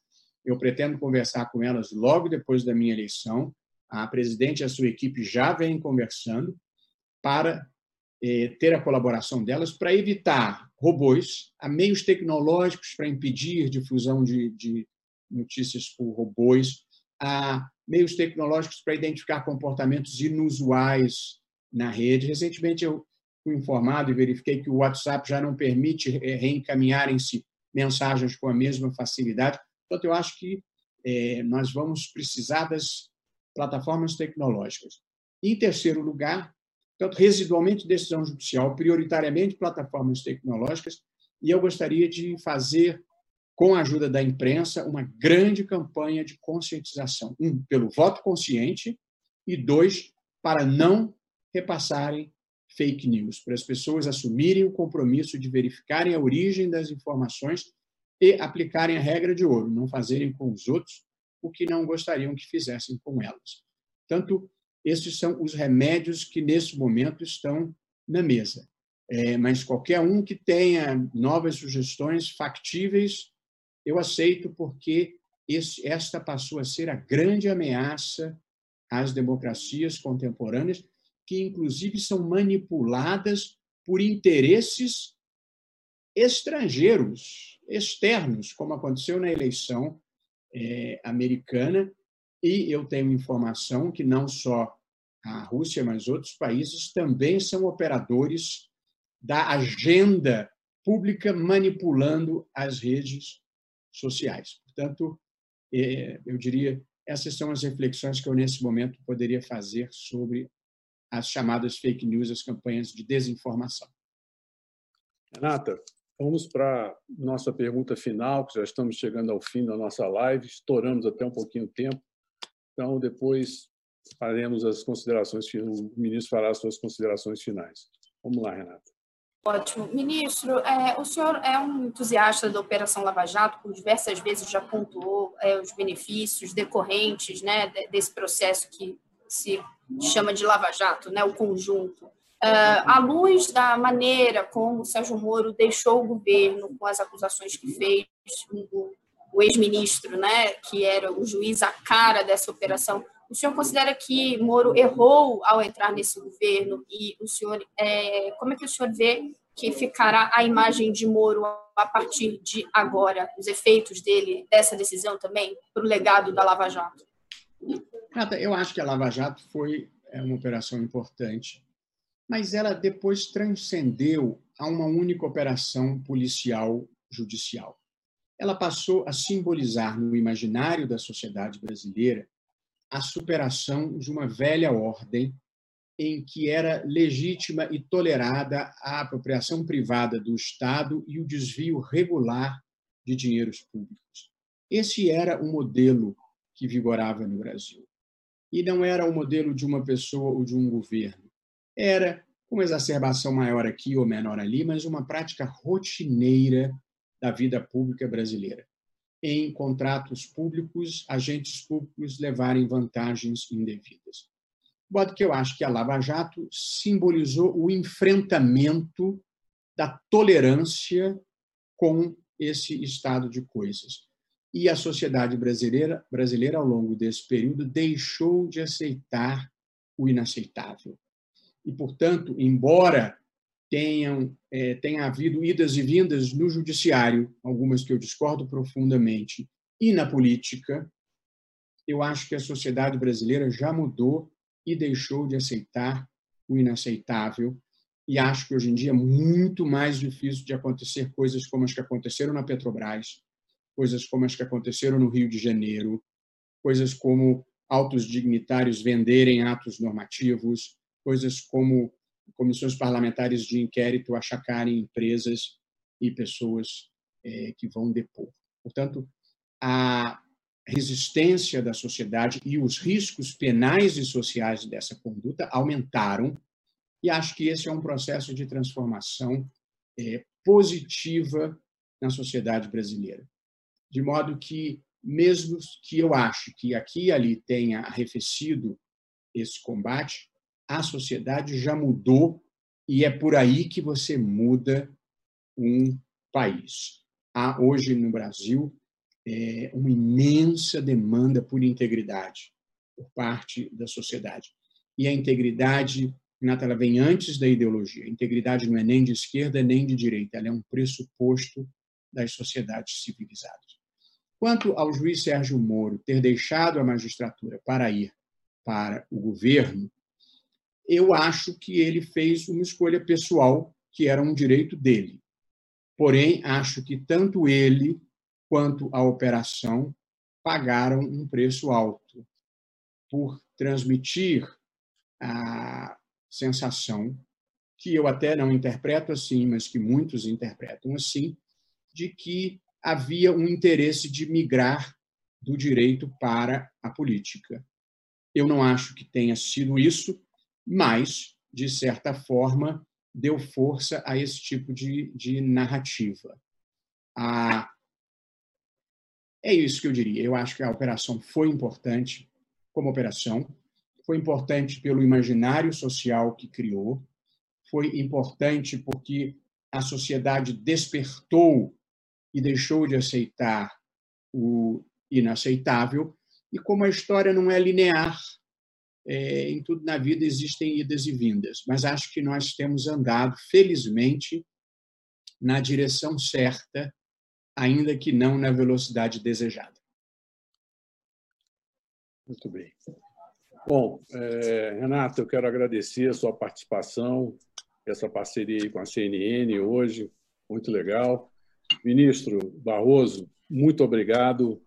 Eu pretendo conversar com elas logo depois da minha eleição. A presidente e a sua equipe já vêm conversando para eh, ter a colaboração delas para evitar robôs, a meios tecnológicos para impedir difusão de, de notícias por robôs, a meios tecnológicos para identificar comportamentos inusuais na rede. Recentemente, eu fui informado e verifiquei que o WhatsApp já não permite reencaminharem-se mensagens com a mesma facilidade. Portanto, eu acho que é, nós vamos precisar das plataformas tecnológicas. Em terceiro lugar, portanto, residualmente decisão judicial, prioritariamente plataformas tecnológicas, e eu gostaria de fazer com a ajuda da imprensa, uma grande campanha de conscientização. Um, pelo voto consciente, e dois, para não repassarem fake news, para as pessoas assumirem o compromisso de verificarem a origem das informações e aplicarem a regra de ouro, não fazerem com os outros o que não gostariam que fizessem com elas. Tanto esses são os remédios que nesse momento estão na mesa. É, mas qualquer um que tenha novas sugestões factíveis eu aceito porque esse, esta passou a ser a grande ameaça às democracias contemporâneas, que inclusive são manipuladas por interesses estrangeiros, externos, como aconteceu na eleição é, americana. E eu tenho informação que não só a Rússia, mas outros países também são operadores da agenda pública manipulando as redes sociais. Portanto, é, eu diria, essas são as reflexões que eu, nesse momento, poderia fazer sobre as chamadas fake news, as campanhas de desinformação. Renata, vamos para nossa pergunta final, que já estamos chegando ao fim da nossa live, estouramos até um pouquinho o tempo. Então, depois faremos as considerações, o ministro fará as suas considerações finais. Vamos lá, Renata. Ótimo. Ministro, é, o senhor é um entusiasta da Operação Lava Jato, por diversas vezes já pontuou é, os benefícios decorrentes né, desse processo que se chama de Lava Jato, né, o conjunto. Uh, à luz da maneira como o Sérgio Moro deixou o governo com as acusações que fez, o, o ex-ministro, né, que era o juiz a cara dessa operação, o senhor considera que Moro errou ao entrar nesse governo e o senhor, é, como é que o senhor vê que ficará a imagem de Moro a partir de agora, os efeitos dele dessa decisão também para o legado da Lava Jato? eu acho que a Lava Jato foi é, uma operação importante, mas ela depois transcendeu a uma única operação policial judicial. Ela passou a simbolizar no imaginário da sociedade brasileira a superação de uma velha ordem em que era legítima e tolerada a apropriação privada do Estado e o desvio regular de dinheiros públicos. Esse era o modelo que vigorava no Brasil. E não era o modelo de uma pessoa ou de um governo. Era uma exacerbação maior aqui ou menor ali, mas uma prática rotineira da vida pública brasileira em contratos públicos, agentes públicos levarem vantagens indevidas. De modo que eu acho que a Lava Jato simbolizou o enfrentamento da tolerância com esse estado de coisas. E a sociedade brasileira, brasileira ao longo desse período, deixou de aceitar o inaceitável. E, portanto, embora tenham é, tenha havido idas e vindas no judiciário, algumas que eu discordo profundamente, e na política, eu acho que a sociedade brasileira já mudou e deixou de aceitar o inaceitável. E acho que hoje em dia é muito mais difícil de acontecer coisas como as que aconteceram na Petrobras, coisas como as que aconteceram no Rio de Janeiro, coisas como altos dignitários venderem atos normativos, coisas como comissões parlamentares de inquérito achacarem empresas e pessoas é, que vão depor. Portanto, a resistência da sociedade e os riscos penais e sociais dessa conduta aumentaram, e acho que esse é um processo de transformação é, positiva na sociedade brasileira. De modo que, mesmo que eu acho que aqui e ali tenha arrefecido esse combate, a sociedade já mudou e é por aí que você muda um país. Há hoje no Brasil é, uma imensa demanda por integridade por parte da sociedade. E a integridade, Renata, ela vem antes da ideologia. A integridade não é nem de esquerda nem de direita, ela é um pressuposto das sociedades civilizadas. Quanto ao juiz Sérgio Moro ter deixado a magistratura para ir para o governo, eu acho que ele fez uma escolha pessoal, que era um direito dele. Porém, acho que tanto ele quanto a operação pagaram um preço alto por transmitir a sensação que eu até não interpreto assim, mas que muitos interpretam assim, de que havia um interesse de migrar do direito para a política. Eu não acho que tenha sido isso, mas, de certa forma, deu força a esse tipo de, de narrativa. Ah, é isso que eu diria. Eu acho que a operação foi importante como operação, foi importante pelo imaginário social que criou, foi importante porque a sociedade despertou e deixou de aceitar o inaceitável, e como a história não é linear, é, em tudo na vida existem idas e vindas, mas acho que nós temos andado, felizmente, na direção certa, ainda que não na velocidade desejada. Muito bem. Bom, é, Renata, eu quero agradecer a sua participação, essa parceria com a CNN hoje, muito legal. Ministro Barroso, muito obrigado.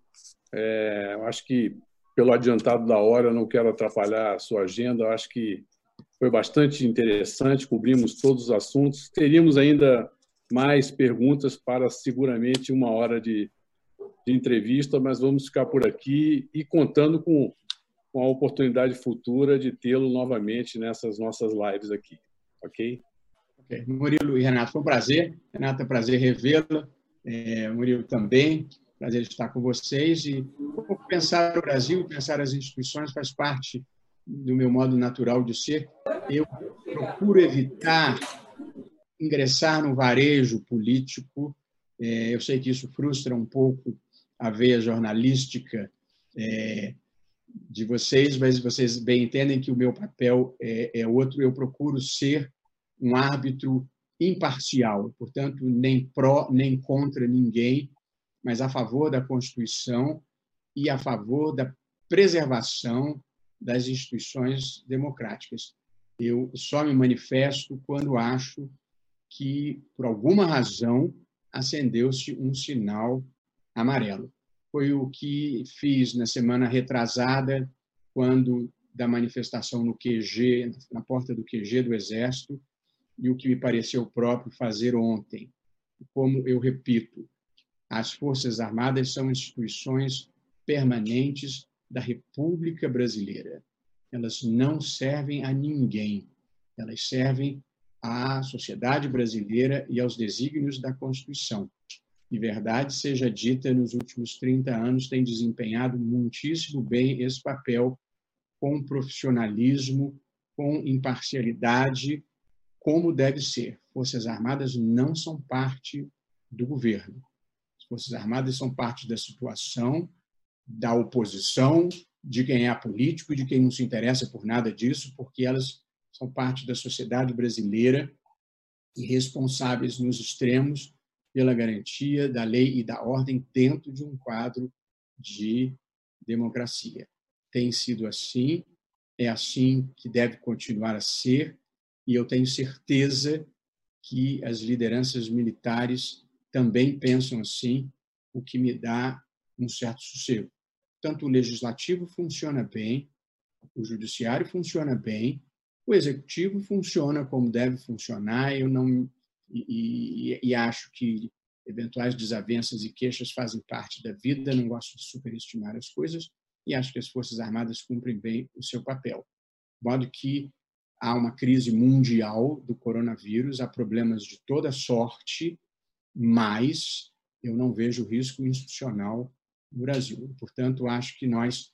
É, eu acho que, pelo adiantado da hora, não quero atrapalhar a sua agenda, acho que foi bastante interessante, cobrimos todos os assuntos. Teríamos ainda mais perguntas para seguramente uma hora de, de entrevista, mas vamos ficar por aqui e contando com, com a oportunidade futura de tê-lo novamente nessas nossas lives aqui. Ok? Ok. Murilo e Renato, foi um prazer. Renato, é um prazer revê-la. É, Murilo também. Prazer estar com vocês. E pensar o Brasil, pensar as instituições faz parte do meu modo natural de ser. Eu procuro evitar ingressar no varejo político. É, eu sei que isso frustra um pouco a veia jornalística é, de vocês, mas vocês bem entendem que o meu papel é, é outro. Eu procuro ser um árbitro imparcial, portanto, nem pró nem contra ninguém, mas a favor da Constituição e a favor da preservação das instituições democráticas. Eu só me manifesto quando acho que, por alguma razão, acendeu-se um sinal amarelo. Foi o que fiz na semana retrasada, quando da manifestação no QG, na porta do QG do Exército, e o que me pareceu próprio fazer ontem. Como eu repito, as Forças Armadas são instituições permanentes da República Brasileira. Elas não servem a ninguém. Elas servem à sociedade brasileira e aos desígnios da Constituição. E verdade seja dita, nos últimos 30 anos tem desempenhado muitíssimo bem esse papel com profissionalismo, com imparcialidade, como deve ser. Forças Armadas não são parte do governo. As Forças Armadas são parte da situação, da oposição, de quem é político e de quem não se interessa por nada disso, porque elas são parte da sociedade brasileira e responsáveis nos extremos pela garantia da lei e da ordem dentro de um quadro de democracia. Tem sido assim, é assim que deve continuar a ser, e eu tenho certeza que as lideranças militares também pensam assim, o que me dá um certo sossego. Tanto o legislativo funciona bem, o judiciário funciona bem, o executivo funciona como deve funcionar. Eu não e, e, e acho que eventuais desavenças e queixas fazem parte da vida. Não gosto de superestimar as coisas e acho que as forças armadas cumprem bem o seu papel. De modo que há uma crise mundial do coronavírus, há problemas de toda sorte, mas eu não vejo risco institucional no Brasil. Portanto, acho que nós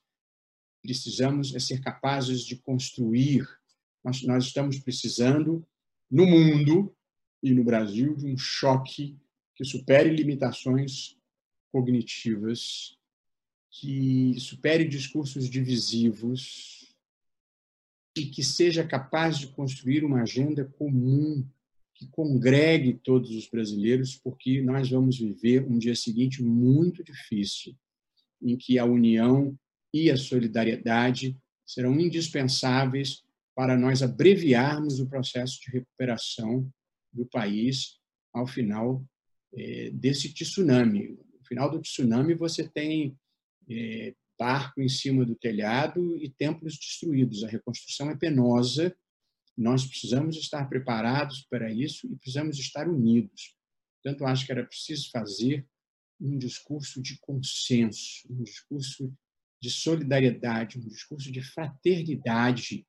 precisamos é ser capazes de construir nós, nós estamos precisando, no mundo e no Brasil, de um choque que supere limitações cognitivas, que supere discursos divisivos e que seja capaz de construir uma agenda comum que congregue todos os brasileiros, porque nós vamos viver um dia seguinte muito difícil, em que a união e a solidariedade serão indispensáveis para nós abreviarmos o processo de recuperação do país ao final é, desse tsunami. No final do tsunami, você tem é, barco em cima do telhado e templos destruídos. A reconstrução é penosa. Nós precisamos estar preparados para isso e precisamos estar unidos. Portanto, acho que era preciso fazer um discurso de consenso, um discurso de solidariedade, um discurso de fraternidade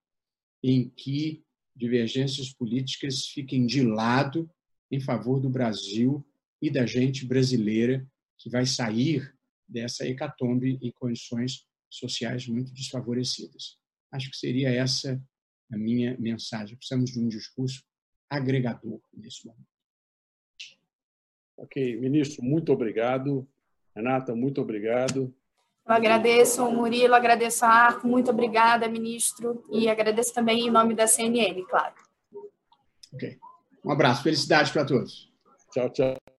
em que divergências políticas fiquem de lado em favor do Brasil e da gente brasileira que vai sair dessa hecatombe em condições sociais muito desfavorecidas. Acho que seria essa a minha mensagem. Precisamos de um discurso agregador nesse momento. Ok, ministro, muito obrigado. Renata, muito obrigado. Eu agradeço, Murilo, agradeço a Arco, muito obrigada, ministro, e agradeço também em nome da CNN, claro. Ok. Um abraço, felicidades para todos. Tchau, tchau.